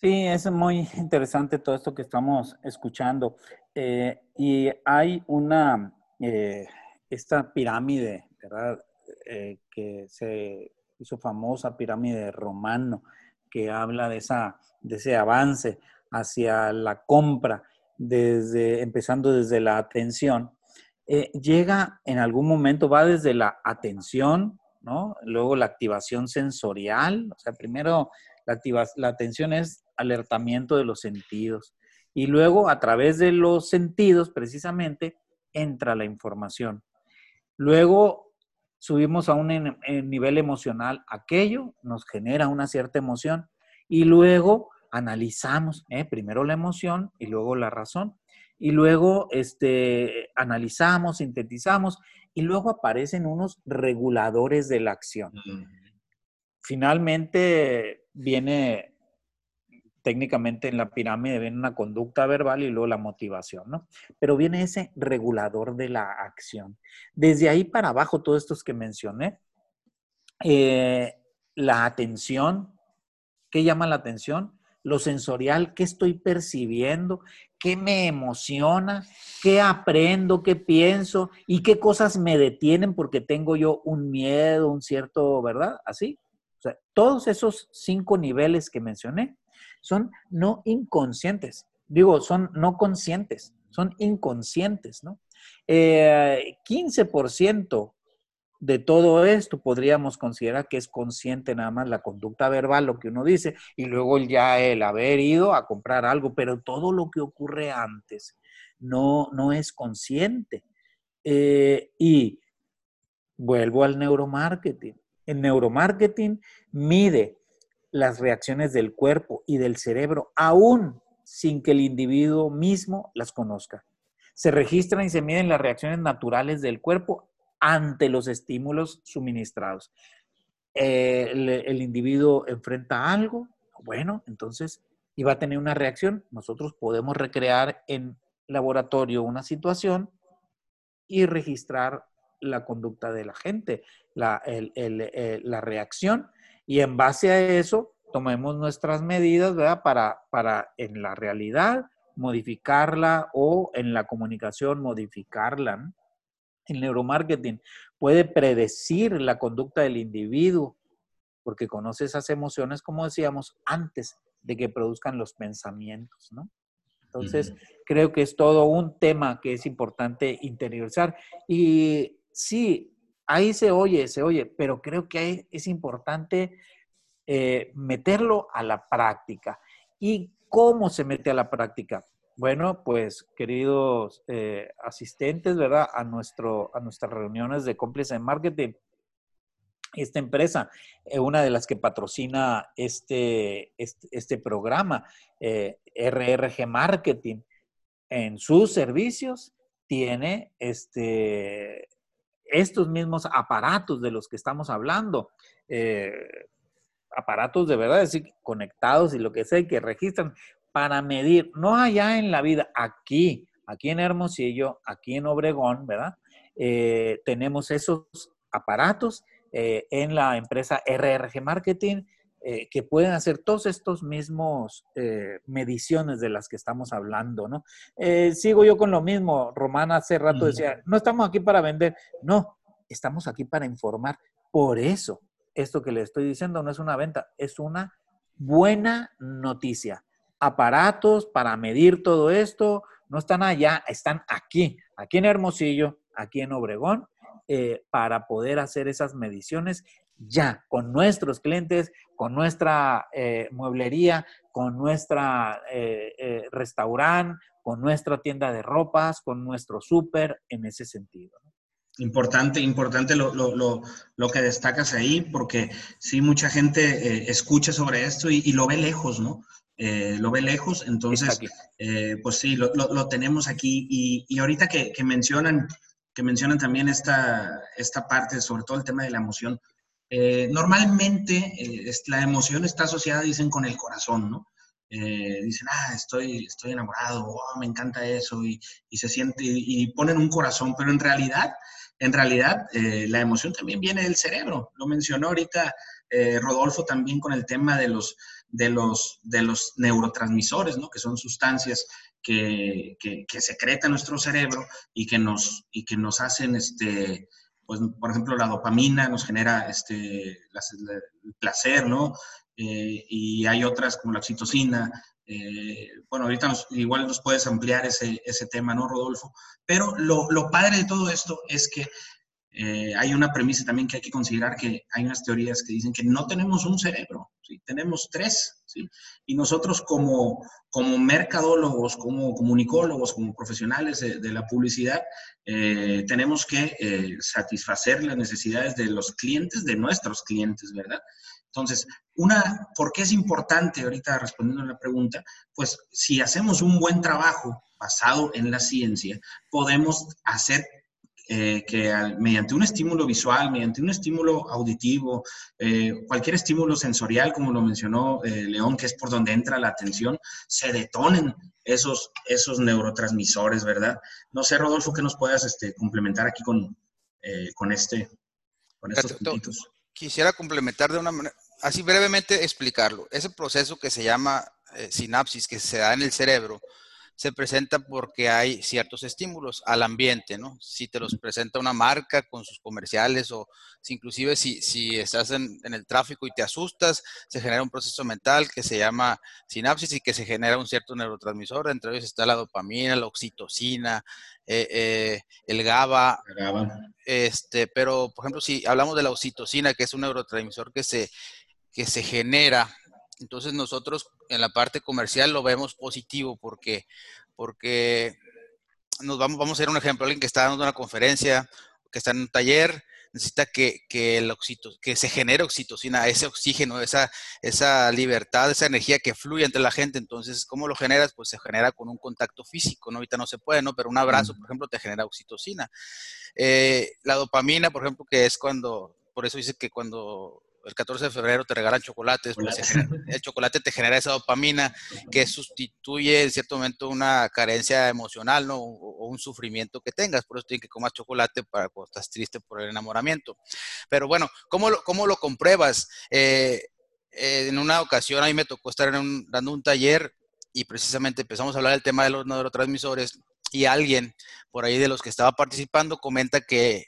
Sí, es muy interesante todo esto que estamos escuchando. Eh, y hay una, eh, esta pirámide, ¿verdad? Eh, que se hizo famosa, pirámide romano, que habla de, esa, de ese avance hacia la compra, desde, empezando desde la atención. llega en algún momento, va desde la atención, Luego la activación sensorial, o sea, primero la, la atención es alertamiento de los sentidos y luego a través de los sentidos precisamente entra la información. Luego subimos a un nivel emocional, aquello nos genera una cierta emoción y luego analizamos, ¿eh? primero la emoción y luego la razón. Y luego este, analizamos, sintetizamos y luego aparecen unos reguladores de la acción. Finalmente viene técnicamente en la pirámide viene una conducta verbal y luego la motivación, ¿no? Pero viene ese regulador de la acción. Desde ahí para abajo, todos estos que mencioné, eh, la atención, ¿qué llama la atención? Lo sensorial, ¿qué estoy percibiendo? ¿Qué me emociona? ¿Qué aprendo? ¿Qué pienso? ¿Y qué cosas me detienen porque tengo yo un miedo, un cierto, ¿verdad? Así. O sea, todos esos cinco niveles que mencioné son no inconscientes. Digo, son no conscientes, son inconscientes, ¿no? 15% eh, de todo esto podríamos considerar que es consciente nada más la conducta verbal, lo que uno dice, y luego ya el haber ido a comprar algo, pero todo lo que ocurre antes no, no es consciente. Eh, y vuelvo al neuromarketing. El neuromarketing mide las reacciones del cuerpo y del cerebro, aún sin que el individuo mismo las conozca. Se registran y se miden las reacciones naturales del cuerpo ante los estímulos suministrados. el, individuo enfrenta algo, bueno, entonces, y va a tener una reacción. Nosotros podemos recrear en laboratorio una situación y registrar la conducta de la gente, la, eh, la reacción, y en base a eso tomemos nuestras medidas. Para, para en la realidad modificarla o en la comunicación modificarla el neuromarketing puede predecir la conducta del individuo porque conoce esas emociones, como decíamos, antes de que produzcan los pensamientos, ¿no? Entonces, creo que es todo un tema que es importante interiorizar. Y sí, ahí se oye, se oye, pero creo que es importante eh, meterlo a la práctica. ¿Y cómo se mete a la práctica? Bueno, pues queridos eh, asistentes, ¿verdad? A, nuestro, a nuestras reuniones de cómplices de marketing, esta empresa, eh, una de las que patrocina este, este, este programa, eh, RRG Marketing, en sus servicios tiene este, estos mismos aparatos de los que estamos hablando. aparatos de verdad, es decir, conectados y lo que sea, que registran para medir, no allá en la vida, aquí, aquí en Hermosillo, aquí en Obregón, ¿verdad? Eh, tenemos esos aparatos eh, en la empresa RRG Marketing eh, que pueden hacer todos estos mismos mediciones de las que estamos hablando, ¿no? sigo yo con lo mismo, Román hace rato decía, no estamos aquí para vender, no, estamos aquí para informar. Por eso, esto que le estoy diciendo no es una venta, es una buena noticia aparatos para medir todo esto, no están allá, están aquí, aquí en Hermosillo, aquí en Obregón, eh, para poder hacer esas mediciones ya con nuestros clientes, con nuestra eh, mueblería, con nuestra eh, restaurante, con nuestra tienda de ropas, con nuestro súper, en ese sentido. Importante, importante lo, lo, que destacas ahí, porque sí, mucha gente escucha sobre esto y, lo ve lejos, ¿no? Eh, lo ve lejos, entonces, eh, pues sí, lo, tenemos aquí. Y, ahorita que, mencionan, que mencionan también esta, esta parte, sobre todo el tema de la emoción, eh, normalmente la emoción está asociada, dicen, con el corazón, ¿no? dicen, ah, estoy, estoy enamorado, oh, me encanta eso, y, se siente, y, ponen un corazón, pero en realidad, en realidad, la emoción también viene del cerebro. Lo mencionó ahorita Rodolfo también con el tema de los, de los, de los neurotransmisores, ¿no? que son sustancias que, que, secreta nuestro cerebro y que nos, y que nos hacen, este, pues, por ejemplo, la dopamina nos genera este, el placer, ¿no? Eh, y hay otras como la oxitocina. Eh, bueno, ahorita igual nos puedes ampliar ese, ese tema, ¿no, Rodolfo? Pero lo, lo padre de todo esto es que eh, hay una premisa también que hay que considerar que hay unas teorías que dicen que no tenemos un cerebro, ¿sí? tenemos tres. ¿sí? Y nosotros como, como mercadólogos, como comunicólogos, como profesionales de, la publicidad, eh, tenemos que eh, satisfacer las necesidades de los clientes, de nuestros clientes, ¿verdad? Entonces, una, ¿por qué es importante, ahorita respondiendo a la pregunta? Pues si hacemos un buen trabajo basado en la ciencia, podemos hacer eh, que mediante un estímulo visual, mediante un estímulo auditivo, eh, cualquier estímulo sensorial, como lo mencionó eh, León, que es por donde entra la atención, se detonen esos, esos neurotransmisores, ¿verdad? No sé, Rodolfo, que nos puedas este, complementar aquí con, con, este, con estos puntitos. Quisiera complementar de una manera, así brevemente explicarlo. Ese proceso que se llama sinapsis, que se da en el cerebro, se presenta porque hay ciertos estímulos al ambiente, ¿no? Si te los presenta una marca con sus comerciales o si inclusive si, si estás en, el tráfico y te asustas, se genera un proceso mental que se llama sinapsis y que se genera un cierto neurotransmisor, entre ellos está la dopamina, la oxitocina, eh, eh, el GABA. Este, pero, por ejemplo, si hablamos de la oxitocina, que es un neurotransmisor que se, que se genera entonces nosotros en la parte comercial lo vemos positivo porque, porque nos vamos, vamos a hacer un ejemplo, alguien que está dando una conferencia, que está en un taller, necesita que, que, el que se genere oxitocina, ese oxígeno, esa, esa libertad, esa energía que fluye entre la gente. Entonces, ¿cómo lo generas? Pues se genera con un contacto físico, ¿no? Ahorita no se puede, ¿no? Pero un abrazo, por ejemplo, te genera oxitocina. Eh, la dopamina, por ejemplo, que es cuando, por eso dice que cuando el 14 de febrero te regalan chocolates, pues, el chocolate te genera esa dopamina que sustituye en cierto momento una carencia emocional, ¿no? O, un sufrimiento que tengas, por eso tienes que comer chocolate para cuando estás triste por el enamoramiento. Pero bueno, ¿cómo lo, cómo lo compruebas? Eh, eh, en una ocasión a mí me tocó estar dando un taller y precisamente empezamos a hablar del tema de los neurotransmisores y alguien por ahí de los que estaba participando comenta que eh,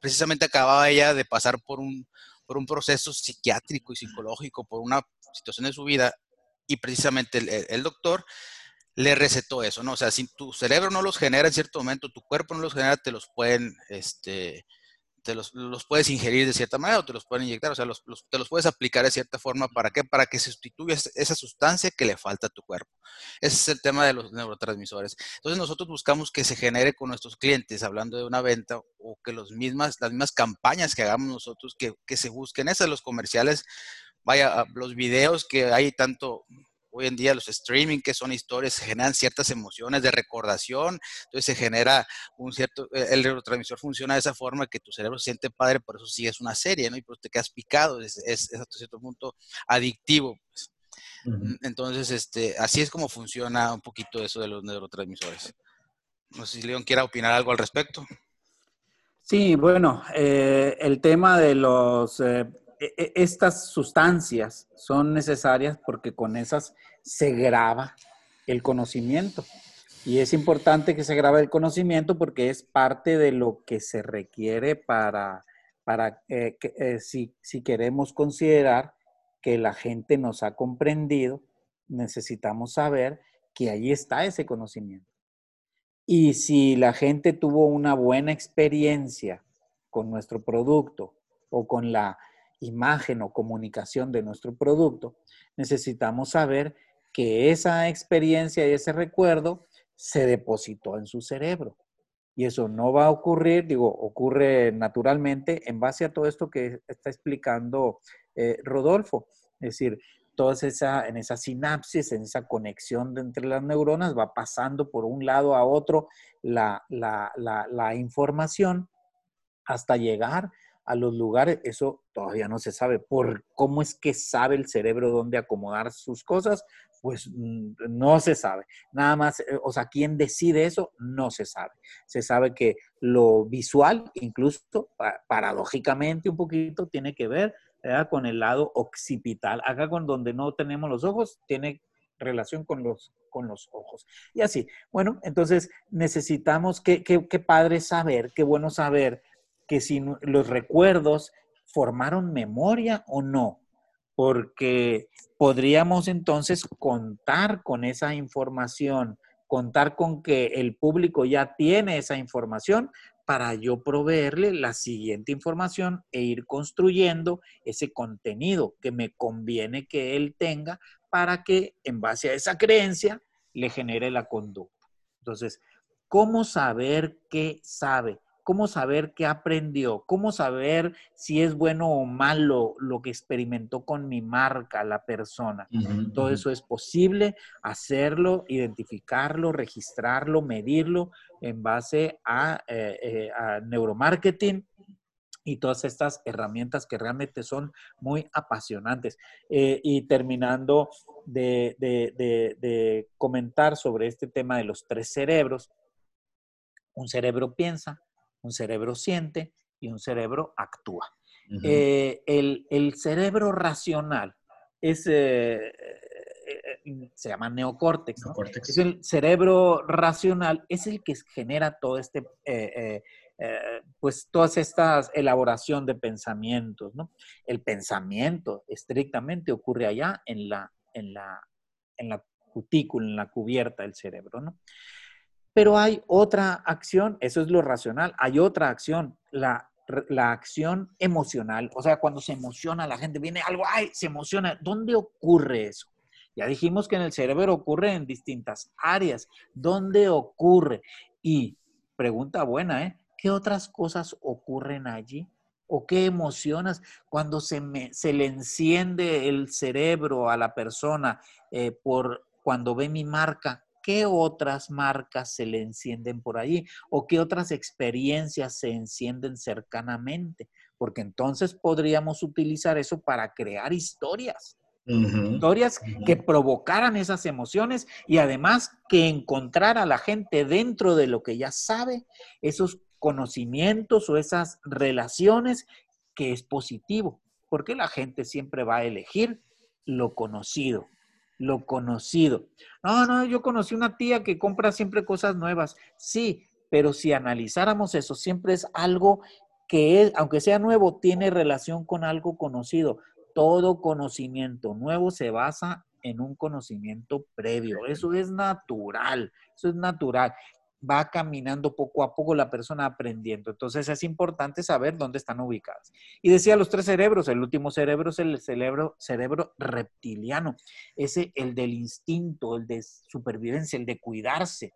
precisamente acababa ella de pasar por un, por un proceso psiquiátrico y psicológico, por una situación de su vida, y precisamente el, doctor le recetó eso, ¿no? O sea, si tu cerebro no los genera en cierto momento, tu cuerpo no los genera, te los pueden, este, te los, puedes ingerir de cierta manera o te los pueden inyectar, o sea, te los puedes aplicar de cierta forma. ¿Para qué? Para que sustituya esa sustancia que le falta a tu cuerpo. Ese es el tema de los neurotransmisores. Entonces nosotros buscamos que se genere con nuestros clientes, hablando de una venta, o que los mismas, las mismas campañas que hagamos nosotros, que, que se busquen esas, los comerciales, vaya, los videos que hay tanto hoy en día los streaming, que son historias, se generan ciertas emociones de recordación, entonces se genera un cierto, eh, el neurotransmisor funciona de esa forma que tu cerebro se siente padre, por eso sigues una serie, ¿no? Y pues te quedas picado, es, es, hasta cierto punto adictivo. Pues. Entonces, este, así es como funciona un poquito eso de los neurotransmisores. No sé si León quiera opinar algo al respecto. Sí, bueno, eh, el tema de los eh, e, e, estas sustancias son necesarias porque con esas se graba el conocimiento. Y es importante que se grabe el conocimiento porque es parte de lo que se requiere para, para eh, eh, si, si queremos considerar que la gente nos ha comprendido, necesitamos saber que ahí está ese conocimiento. Y si la gente tuvo una buena experiencia con nuestro producto o con la imagen o comunicación de nuestro producto, necesitamos saber que esa experiencia y ese recuerdo se depositó en su cerebro. Y eso no va a ocurrir, digo, ocurre naturalmente en base a todo esto que está explicando eh, Rodolfo. Es decir, toda esa, en esa sinapsis, en esa conexión entre las neuronas, va pasando por un lado a otro la, la, la información hasta llegar a los lugares, eso todavía no se sabe. ¿Por cómo es que sabe el cerebro dónde acomodar sus cosas? Pues mm, no se sabe. Nada más, eh, o sea, ¿quién decide eso? No se sabe. Se sabe que lo visual, incluso paradójicamente un poquito, tiene que ver con el lado occipital. Acá con donde no tenemos los ojos, tiene relación con los, con los ojos. Y así. Bueno, entonces necesitamos, qué, qué, qué padre saber, qué bueno saber que si los recuerdos formaron memoria o no, porque podríamos entonces contar con esa información, contar con que el público ya tiene esa información para yo proveerle la siguiente información e ir construyendo ese contenido que me conviene que él tenga para que en base a esa creencia le genere la conducta. Entonces, ¿cómo saber qué sabe? Cómo saber qué aprendió, cómo saber si es bueno o malo lo que experimentó con mi marca, la persona. Todo eso es posible hacerlo, identificarlo, registrarlo, medirlo en base a, eh, eh, neuromarketing y todas estas herramientas que realmente son muy apasionantes. Eh, y terminando de, de, comentar sobre este tema de los tres cerebros, un cerebro piensa, un cerebro siente y un cerebro actúa. Eh, el, cerebro racional es, eh, eh, se llama neocórtex, Es el cerebro racional, es el que genera todo este, pues todas estas elaboración de pensamientos, ¿no? El pensamiento estrictamente ocurre allá en la, en la, en la cutícula, en la cubierta del cerebro, ¿no? Pero hay otra acción, eso es lo racional, hay otra acción, la, acción emocional, o sea, cuando se emociona la gente, viene algo, ay, se emociona, ¿dónde ocurre eso? Ya dijimos que en el cerebro ocurre en distintas áreas. ¿Dónde ocurre? Y pregunta buena, ¿eh? ¿Qué otras cosas ocurren allí? ¿O qué emocionas cuando se, se le enciende el cerebro a la persona eh, por cuando ve mi marca? Qué otras marcas se le encienden por ahí o qué otras experiencias se encienden cercanamente, porque entonces podríamos utilizar eso para crear historias. Historias que provocaran esas emociones y además que encontrar a la gente dentro de lo que ya sabe, esos conocimientos o esas relaciones que es positivo, porque la gente siempre va a elegir lo conocido, lo conocido. No, no, yo conocí una tía que compra siempre cosas nuevas. Sí, pero si analizáramos eso, siempre es algo que es, aunque sea nuevo, tiene relación con algo conocido. Todo conocimiento nuevo se basa en un conocimiento previo. Eso es natural, eso es natural va caminando poco a poco la persona aprendiendo. Entonces es importante saber dónde están ubicadas. Y decía los tres cerebros, el último cerebro es el cerebro, cerebro reptiliano, ese el del instinto, el de supervivencia, el de cuidarse.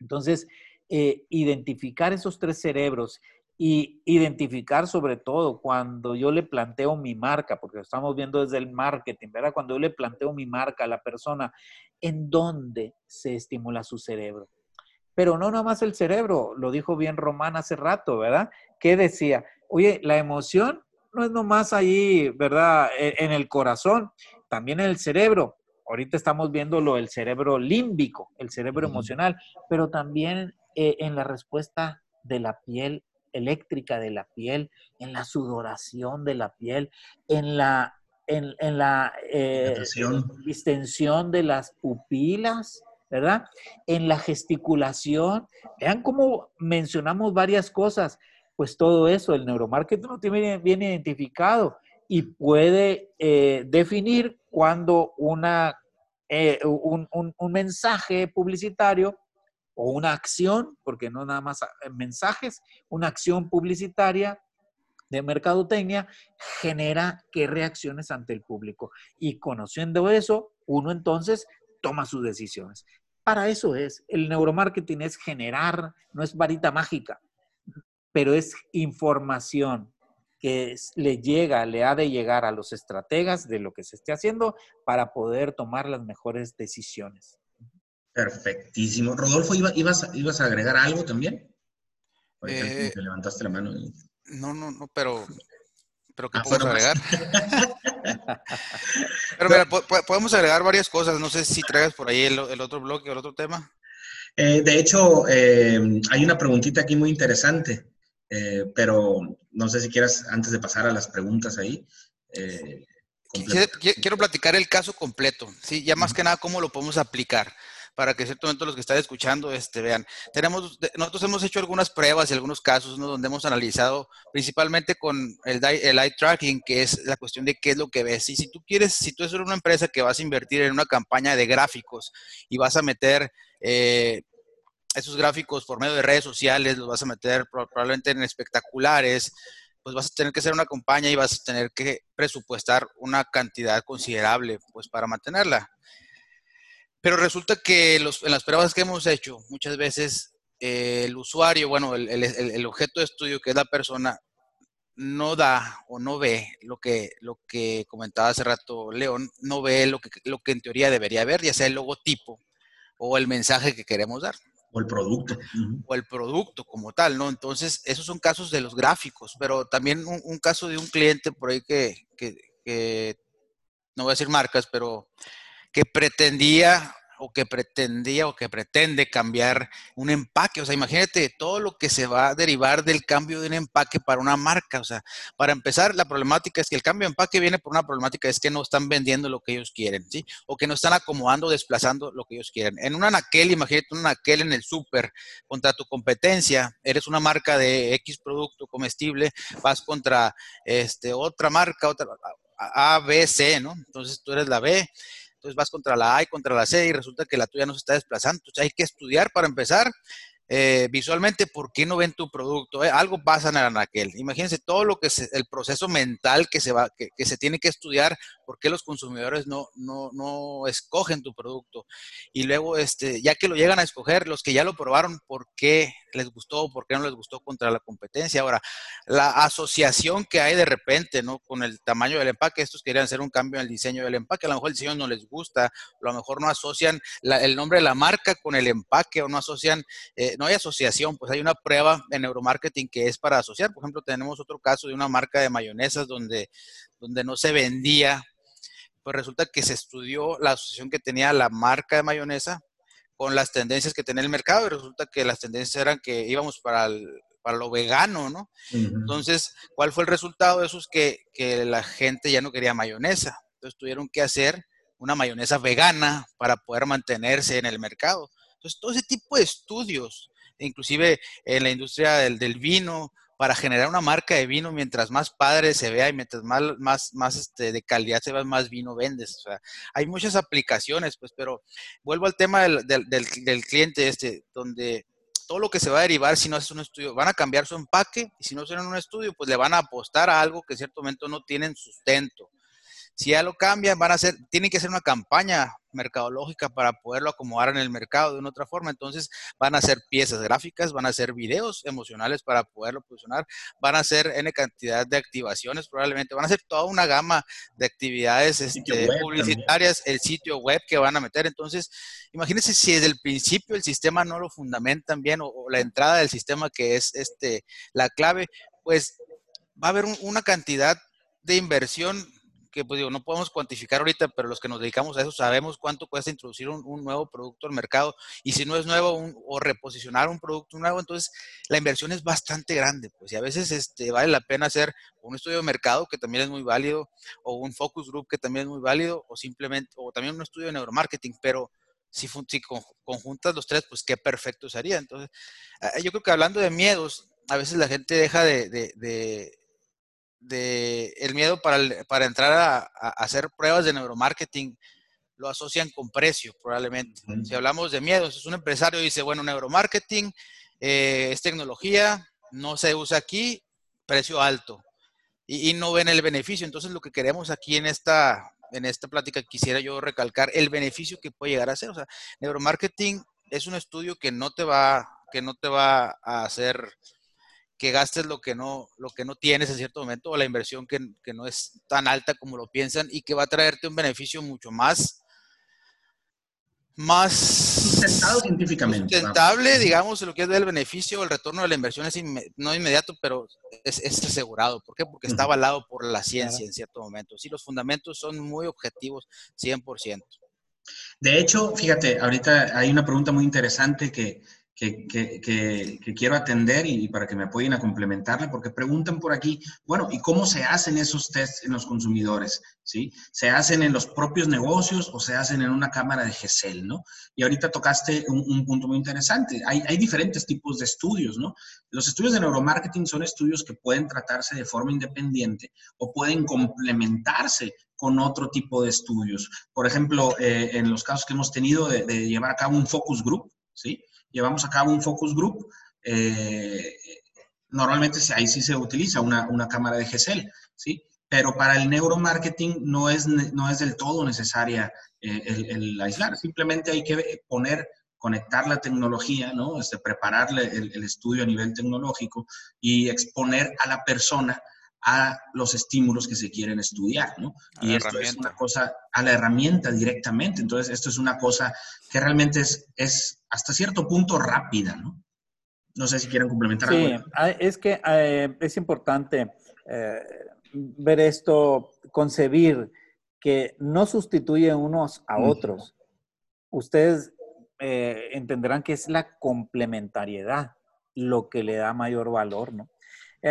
Entonces, eh, identificar esos tres cerebros y identificar sobre todo cuando yo le planteo mi marca, porque estamos viendo desde el marketing, ¿verdad? Cuando yo le planteo mi marca a la persona, ¿en dónde se estimula su cerebro? Pero no nomás el cerebro, lo dijo bien Román hace rato, ¿verdad? Que decía, oye, la emoción no es nomás ahí, ¿verdad? E, en el corazón, también en el cerebro. Ahorita estamos viendo el cerebro límbico, el cerebro emocional, pero también eh, en la respuesta de la piel eléctrica de la piel, en la sudoración de la piel, en la, en, la eh, distensión de las pupilas, ¿verdad? En la gesticulación, vean cómo mencionamos varias cosas, pues todo eso, el neuromarketing lo tiene bien identificado y puede eh, definir cuando una, eh, un, un, mensaje publicitario o una acción, porque no nada más eh, mensajes, una acción publicitaria de mercadotecnia genera qué reacciones ante el público. Y conociendo eso, uno entonces toma sus decisiones. Para eso es. El neuromarketing es generar, no es varita mágica, pero es información que le llega, le ha de llegar a los estrategas de lo que se esté haciendo para poder tomar las mejores decisiones. Perfectísimo. Rodolfo, ¿ibas, ibas a agregar algo también? Eh, te levantaste la mano. No, no, no, pero pero ¿qué ah, podemos agregar? pero mira, podemos agregar varias cosas. No sé si traigas por ahí el, otro bloque o el otro tema. Eh, de hecho, eh, hay una preguntita aquí muy interesante, eh, pero no sé si quieras, antes de pasar a las preguntas ahí. Quiero, platicar el caso completo, ¿sí? Ya más que nada, cómo lo podemos aplicar para que ciertamente los que están escuchando este, vean. Tenemos, nosotros hemos hecho algunas pruebas y algunos casos donde hemos analizado principalmente con el, el eye tracking, que es la cuestión de qué es lo que ves. Y si tú quieres, si tú eres una empresa que vas a invertir en una campaña de gráficos y vas a meter eh, esos gráficos por medio de redes sociales, los vas a meter probablemente en espectaculares, pues vas a tener que hacer una campaña y vas a tener que presupuestar una cantidad considerable pues para mantenerla. Pero resulta que los, en las pruebas que hemos hecho, muchas veces eh, el usuario, bueno, el, objeto de estudio que es la persona, no da o no ve lo que, lo que comentaba hace rato León, no ve lo que, lo que en teoría debería ver, ya sea el logotipo o el mensaje que queremos dar. O el producto. O el producto como tal, ¿no? Entonces, esos son casos de los gráficos, pero también un, caso de un cliente por ahí que, que, no voy a decir marcas, pero que pretendía o que pretendía o que pretende cambiar un empaque. O sea, imagínate todo lo que se va a derivar del cambio de un empaque para una marca. O sea, para empezar, la problemática es que el cambio de empaque viene por una problemática, es que no están vendiendo lo que ellos quieren, ¿sí? O que no están acomodando, desplazando lo que ellos quieren. En una naquel, imagínate una naquel en el súper contra tu competencia, eres una marca de X producto comestible, vas contra este, otra marca, otra A, B, C, ¿no? Entonces tú eres la B entonces vas contra la A y contra la C y resulta que la tuya no se está desplazando. Entonces hay que estudiar para empezar eh, visualmente por qué no ven tu producto. Eh, algo pasa en el anaquel. Imagínense todo lo que es el proceso mental que se, va, que, se tiene que estudiar, por qué los consumidores no, no, no, escogen tu producto. Y luego, este, ya que lo llegan a escoger, los que ya lo probaron, por qué les gustó, por qué no les gustó contra la competencia. Ahora, la asociación que hay de repente, ¿no? Con el tamaño del empaque, estos querían hacer un cambio en el diseño del empaque, a lo mejor el diseño no les gusta, a lo mejor no asocian el nombre de la marca con el empaque o no asocian... Eh, no hay asociación, pues hay una prueba en neuromarketing que es para asociar. Por ejemplo, tenemos otro caso de una marca de mayonesas donde, donde no se vendía. Pues resulta que se estudió la asociación que tenía la marca de mayonesa con las tendencias que tenía el mercado y resulta que las tendencias eran que íbamos para, para lo vegano, ¿no? Entonces, ¿cuál fue el resultado de eso? Es que, que la gente ya no quería mayonesa. Entonces tuvieron que hacer una mayonesa vegana para poder mantenerse en el mercado. Entonces, todo ese tipo de estudios, inclusive en la industria del, vino, para generar una marca de vino, mientras más padre se vea y mientras más, más, este, de calidad se vea, más vino vendes. O sea, hay muchas aplicaciones, pues, pero vuelvo al tema del, del, cliente este, donde todo lo que se va a derivar si no haces un estudio, van a cambiar su empaque y si no hacen un estudio, pues le van a apostar a algo que en cierto momento no tienen sustento. Si ya lo cambian, van a hacer, tienen que hacer una campaña mercadológica para poderlo acomodar en el mercado de una otra forma. Entonces, van a hacer piezas gráficas, van a hacer videos emocionales para poderlo posicionar, van a hacer N cantidad de activaciones, probablemente van a hacer toda una gama de actividades este, publicitarias, el sitio web que van a meter. Entonces, imagínense si desde el principio el sistema no lo fundamentan bien o, la entrada del sistema que es este, la clave, pues va a haber una cantidad de inversión que pues digo, no podemos cuantificar ahorita, pero los que nos dedicamos a eso sabemos cuánto cuesta introducir un, nuevo producto al mercado y si no es nuevo o reposicionar un producto nuevo, entonces la inversión es bastante grande, pues y a veces este, vale la pena hacer un estudio de mercado que también es muy válido o un focus group que también es muy válido o simplemente, o también un estudio de neuromarketing, pero si, si conjuntas los tres, pues qué perfecto sería. Entonces, ah, yo creo que hablando de miedos, a veces la gente deja de de el miedo para, para entrar a, hacer pruebas de neuromarketing lo asocian con precio, probablemente. Si hablamos de miedos, es un empresario dice, bueno, neuromarketing eh, es tecnología, no se usa aquí, precio alto. Y, no ven el beneficio. Entonces, lo que queremos aquí en esta, en esta plática, quisiera yo recalcar el beneficio que puede llegar a ser. O sea, neuromarketing es un estudio que no te va, que no te va a hacer que gastes lo que no, lo que no tienes en cierto momento o la inversión que, no es tan alta como lo piensan y que va a traerte un beneficio mucho más, más sustentado científicamente. Sustentable, digamos, lo que es el beneficio, el retorno de la inversión es no inmediato, pero es, asegurado. ¿Por qué? Porque está avalado por la ciencia en cierto momento. Sí, los fundamentos son muy objetivos, 100%. De hecho, fíjate, ahorita hay una pregunta muy interesante que, que, quiero atender y, para que me apoyen a complementarla, porque preguntan por aquí, bueno, ¿y cómo se hacen esos tests en los consumidores? ¿Sí? ¿Se hacen en los propios negocios o se hacen en una cámara de GESEL, ¿no? Y ahorita tocaste un, punto muy interesante. Hay, hay, diferentes tipos de estudios, ¿no? Los estudios de neuromarketing son estudios que pueden tratarse de forma independiente o pueden complementarse con otro tipo de estudios. Por ejemplo, eh, en los casos que hemos tenido de, de llevar a cabo un focus group, ¿sí? llevamos a cabo un focus group. Eh, normalmente ahí sí se utiliza una, cámara de GESEL, ¿sí? Pero para el neuromarketing no es, no es del todo necesaria eh, el, aislar. Simplemente hay que poner conectar la tecnología, ¿no? Este, prepararle el, estudio a nivel tecnológico y exponer a la persona a los estímulos que se quieren estudiar, ¿no? y esto es una cosa, a la herramienta directamente. Entonces, esto es una cosa que realmente es, es hasta cierto punto rápida, ¿no? No sé si quieren complementar sí, es que eh, es importante eh, ver esto, concebir que no sustituye unos a otros. Ustedes eh, entenderán que es la complementariedad lo que le da mayor valor, ¿no?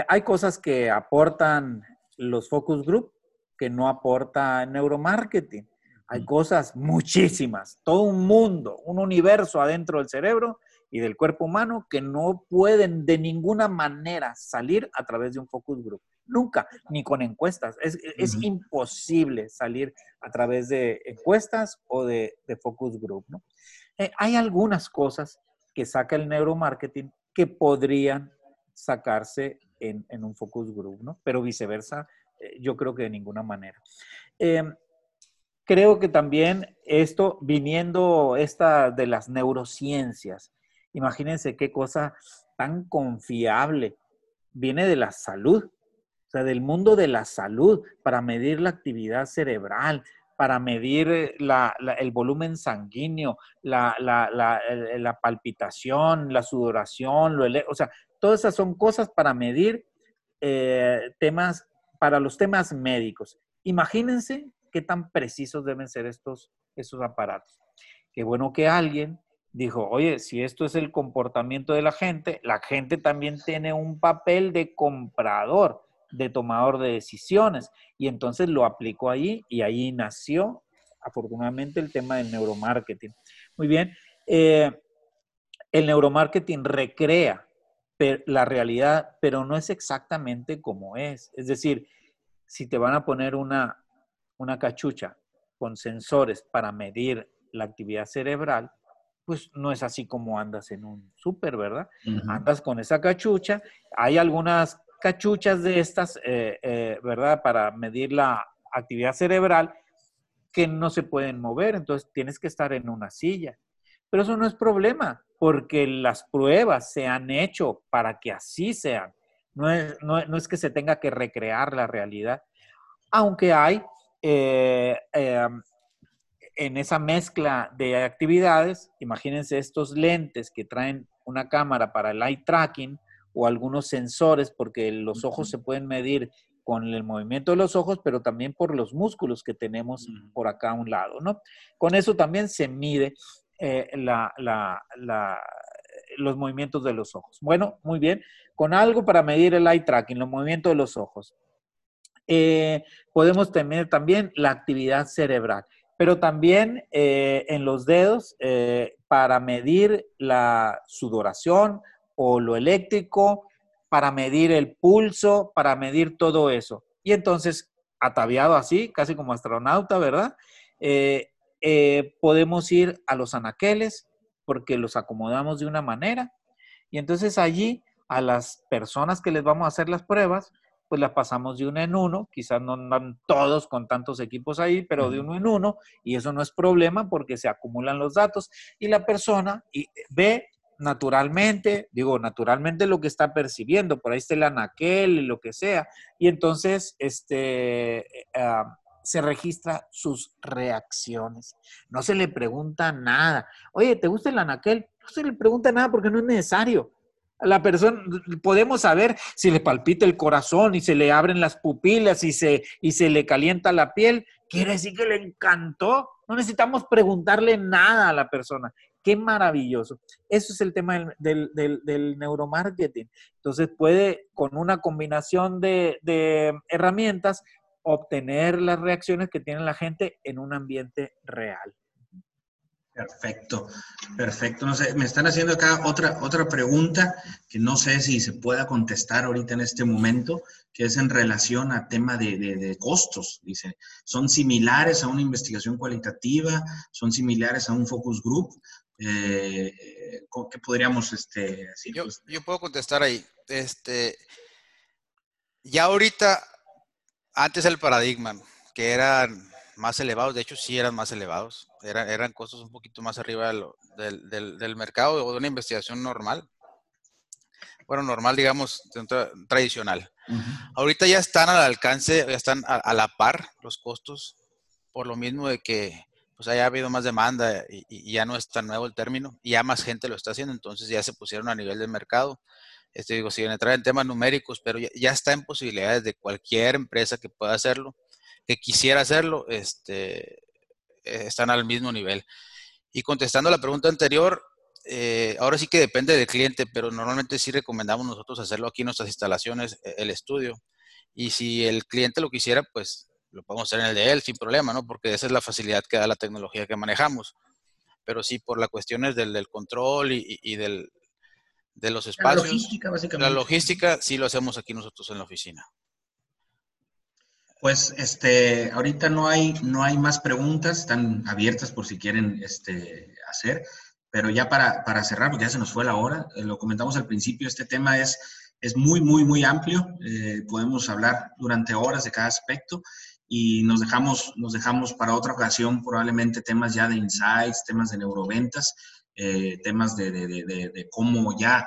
Hay cosas que aportan los focus group que no aporta neuromarketing. Hay cosas muchísimas, todo un mundo, un universo adentro del cerebro y del cuerpo humano que no pueden de ninguna manera salir a través de un focus group. Nunca, ni con encuestas. Es, imposible salir a través de encuestas o de, focus group. ¿no? Eh, hay algunas cosas que saca el neuromarketing que podrían sacarse en, un focus group, ¿no? pero viceversa, eh, yo creo que de ninguna manera. Em, creo que también esto, viniendo esta de las neurociencias, Imagínense qué cosa tan confiable. Viene de la salud, o sea, del mundo de la salud, para medir la actividad cerebral, para medir eh, el volumen sanguíneo, la, palpitación, la sudoración, lo o sea, todas esas son cosas para medir eh, temas, para los temas médicos. Imagínense qué tan precisos deben ser estos, aparatos. Qué bueno que alguien dijo, oye, si esto es el comportamiento de la gente, la gente también tiene un papel de comprador, de tomador de decisiones. Y entonces lo aplicó ahí y ahí nació, afortunadamente, el tema del neuromarketing. Muy bien, eh, el neuromarketing recrea la realidad, pero no es exactamente como es. Es decir, si te van a poner una, una cachucha con sensores para medir la actividad cerebral, pues no es así como andas en un súper, ¿verdad? Andas con esa cachucha. Hay algunas cachuchas de estas, eh, eh, ¿verdad? Para medir la actividad cerebral que no se pueden mover, entonces tienes que estar en una silla. Pero eso no es problema, porque las pruebas se han hecho para que así sean. No es, no es que se tenga que recrear la realidad, aunque hay eh, en esa mezcla de actividades, imagínense estos lentes que traen una cámara para el eye tracking o algunos sensores, porque los ojos se pueden medir con el movimiento de los ojos, pero también por los músculos que tenemos por acá a un lado, ¿no? Con eso también se mide eh, los movimientos de los ojos. Bueno, muy bien. Con algo para medir el eye tracking, los movimientos de los ojos. Eh, podemos tener también la actividad cerebral pero también eh, en los dedos para medir la sudoración o lo eléctrico, para medir el pulso, para medir todo eso. Y entonces, ataviado así, casi como astronauta, ¿verdad? Podemos ir a los anaqueles porque los acomodamos de una manera. Y entonces allí a las personas que les vamos a hacer las pruebas, pues la pasamos de uno en uno, quizás no andan todos con tantos equipos ahí, pero de uno en uno, y eso no es problema porque se acumulan los datos. Y la persona eh, ve naturalmente, digo, naturalmente lo que está percibiendo, por ahí está el anaquel, lo que sea, y entonces este, eh, ah, se registra sus reacciones. No se le pregunta nada. Oye, ¿te gusta el anaquel? No se le pregunta nada porque no es necesario la persona, podemos saber si le palpita el corazón y se le abren las pupilas y se, y se le calienta la piel, quiere decir que le encantó. No necesitamos preguntarle nada a la persona. Qué maravilloso. Eso es el tema del, del, neuromarketing. Entonces puede, con una combinación de herramientas, obtener las reacciones que tiene la gente en un ambiente real. Perfecto, perfecto. No sé, me están haciendo acá otra, otra pregunta que no sé si se pueda contestar ahorita en este momento, que es en relación a tema de, costos. Dice, ¿son similares a una investigación cualitativa? ¿Son similares a un focus group? Eh, ¿Qué podríamos este, decir? Yo, yo puedo contestar ahí. Este, ya ahorita, antes el paradigma, que eran más elevados, de hecho sí eran más elevados, eran, eran costos un poquito más arriba del, del, del, mercado o de una investigación normal. Bueno, normal, digamos, tradicional. Ahorita ya están al alcance, ya están a, la par los costos, por lo mismo de que pues haya habido más demanda y, ya no es tan nuevo el término, y ya más gente lo está haciendo, entonces ya se pusieron a nivel de mercado. Este, digo, siguen entrar en temas numéricos, pero ya, está en posibilidades de cualquier empresa que pueda hacerlo que quisiera hacerlo, este, eh, están al mismo nivel. Y contestando a la pregunta anterior, eh, ahora sí que depende del cliente, pero normalmente sí recomendamos nosotros hacerlo aquí en nuestras instalaciones, e, el estudio. Y si el cliente lo quisiera, pues lo podemos hacer en el de él sin problema, ¿no? Porque esa es la facilidad que da la tecnología que manejamos. Pero sí, por las cuestiones del, control y, del, de los espacios. La logística, básicamente. La logística sí lo hacemos aquí nosotros en la oficina. Pues este, ahorita no hay, no hay más preguntas, están abiertas por si quieren este, hacer, pero ya para, para cerrar, porque ya se nos fue la hora, eh, lo comentamos al principio, este tema es, es muy, muy, muy amplio, eh, podemos hablar durante horas de cada aspecto y nos dejamos, nos dejamos para otra ocasión probablemente temas ya de insights, temas de neuroventas, eh, temas de, de, de, de, cómo ya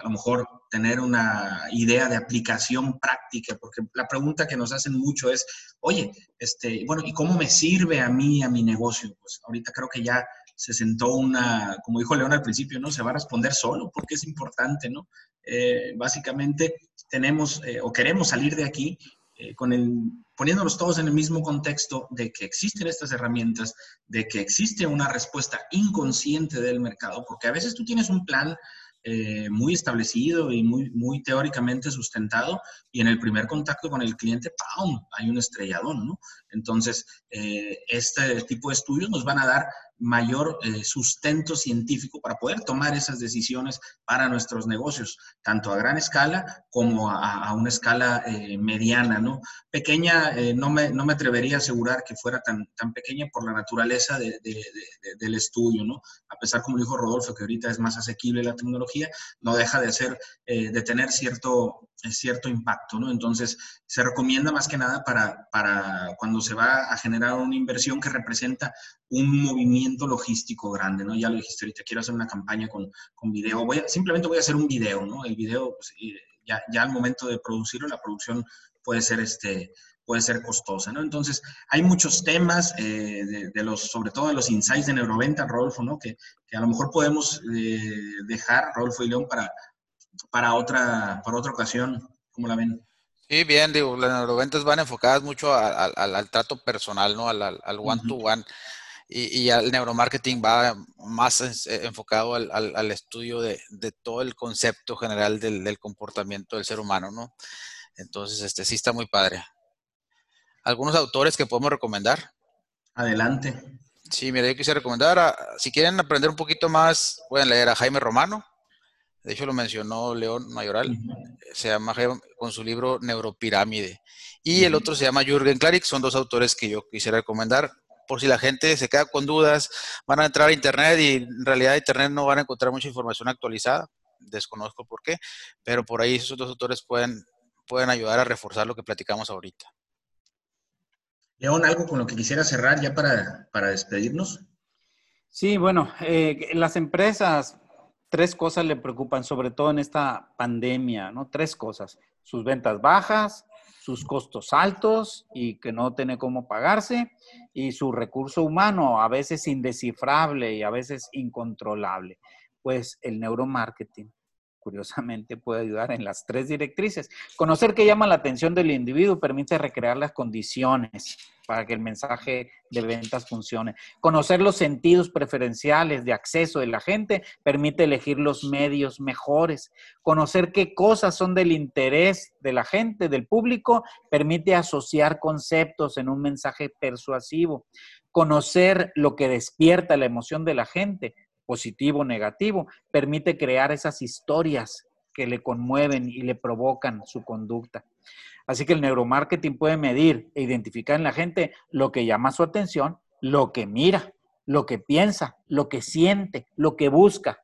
a lo mejor tener una idea de aplicación práctica, porque la pregunta que nos hacen mucho es, oye, este, bueno, ¿y cómo me sirve a mí, a mi negocio? Pues ahorita creo que ya se sentó una, como dijo León al principio, ¿no? Se va a responder solo porque es importante, ¿no? Eh, básicamente tenemos eh, o queremos salir de aquí eh, con el, poniéndonos todos en el mismo contexto de que existen estas herramientas, de que existe una respuesta inconsciente del mercado, porque a veces tú tienes un plan eh, muy establecido y muy, muy teóricamente sustentado y en el primer contacto con el cliente, ¡pam!, hay un estrelladón, ¿no? Entonces, eh, este tipo de estudios nos van a dar mayor eh, sustento científico para poder tomar esas decisiones para nuestros negocios, tanto a gran escala como a, una escala eh, mediana, ¿no? Pequeña, no, me, no me atrevería a asegurar que fuera tan, tan pequeña por la naturaleza de, de, de, del estudio, ¿no? A pesar, como dijo Rodolfo, que ahorita es más asequible la tecnología, no deja de ser, de tener cierto, cierto impacto, ¿no? Entonces, se recomienda más que nada para, para cuando se va a generar una inversión que representa un movimiento logístico grande, ¿no? Ya lo dijiste ahorita, quiero hacer una campaña con, con video, voy simplemente voy a hacer un video, ¿no? El video, pues, ya, ya al momento de producirlo, la producción puede ser, este, puede ser costosa, ¿no? Entonces, hay muchos temas, eh, de, los, sobre todo de los insights de Neuroventa, Rodolfo, ¿no? Que, que a lo mejor podemos eh, dejar, Rodolfo y León, para, para, otra, para otra ocasión. ¿Cómo la ven? Sí, bien, digo, las neuroventas van enfocadas mucho al, al, al trato personal, ¿no? Al, al one to one. Y, y, el neuromarketing va más eh, enfocado al, al estudio de, de, todo el concepto general del, del, comportamiento del ser humano, ¿no? Entonces, este sí está muy padre. ¿Algunos autores que podemos recomendar? Adelante. Sí, mira, yo quisiera recomendar, a, si quieren aprender un poquito más, pueden leer a Jaime Romano, de hecho lo mencionó León Mayoral, se llama con su libro Neuropirámide. Y el otro se llama Jürgen Klarik, son dos autores que yo quisiera recomendar. Por si la gente se queda con dudas, van a entrar a Internet y en realidad en Internet no van a encontrar mucha información actualizada, desconozco por qué, pero por ahí esos dos autores pueden, pueden ayudar a reforzar lo que platicamos ahorita. León, ¿algo con lo que quisiera cerrar ya para, para despedirnos? Sí, bueno, eh, las empresas tres cosas le preocupan, sobre todo en esta pandemia, ¿no? Tres cosas. Sus ventas bajas, sus costos altos y que no tiene cómo pagarse, y su recurso humano, a veces indescifrable y a veces incontrolable. Pues el neuromarketing, curiosamente, puede ayudar en las tres directrices. Conocer qué llama la atención del individuo permite recrear las condiciones para que el mensaje de ventas funcione. Conocer los sentidos preferenciales de acceso de la gente permite elegir los medios mejores. Conocer qué cosas son del interés de la gente, del público, permite asociar conceptos en un mensaje persuasivo. Conocer lo que despierta la emoción de la gente positivo negativo, permite crear esas historias que le conmueven y le provocan su conducta. Así que el neuromarketing puede medir e identificar en la gente lo que llama su atención, lo que mira, lo que piensa, lo que siente, lo que busca.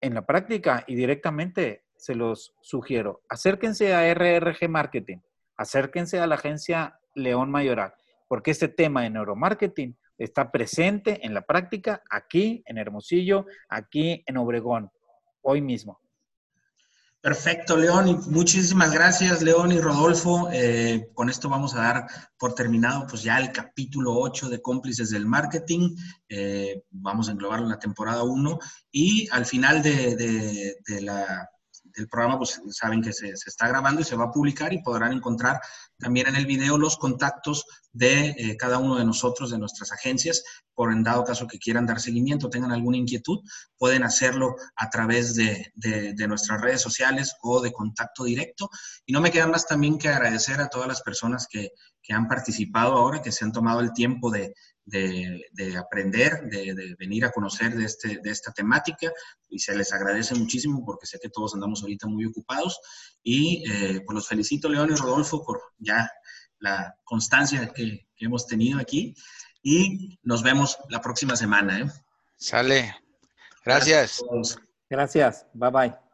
En la práctica y directamente se los sugiero, acérquense a RRG Marketing, acérquense a la agencia León Mayoral, porque este tema de neuromarketing está presente en la práctica aquí en Hermosillo, aquí en Obregón, hoy mismo. Perfecto, León, muchísimas gracias, León y Rodolfo. Eh, con esto vamos a dar por terminado pues ya el capítulo 8 de cómplices del marketing. Eh, vamos a englobarlo en la temporada 1 y al final de la el programa, pues saben que se, está grabando y se va a publicar y podrán encontrar también en el video los contactos de eh, cada uno de nosotros, de nuestras agencias, por en dado caso que quieran dar seguimiento, tengan alguna inquietud, pueden hacerlo a través de, de nuestras redes sociales o de contacto directo. Y no me queda más también que agradecer a todas las personas que, que han participado ahora, que se han tomado el tiempo de, de, aprender, de, venir a conocer de, este, de esta temática y se les agradece muchísimo porque sé que todos andamos ahorita muy ocupados y eh, pues los felicito León y Rodolfo por ya la constancia que, hemos tenido aquí y nos vemos la próxima semana. ¿eh? Sale. Gracias. Gracias. Bye bye.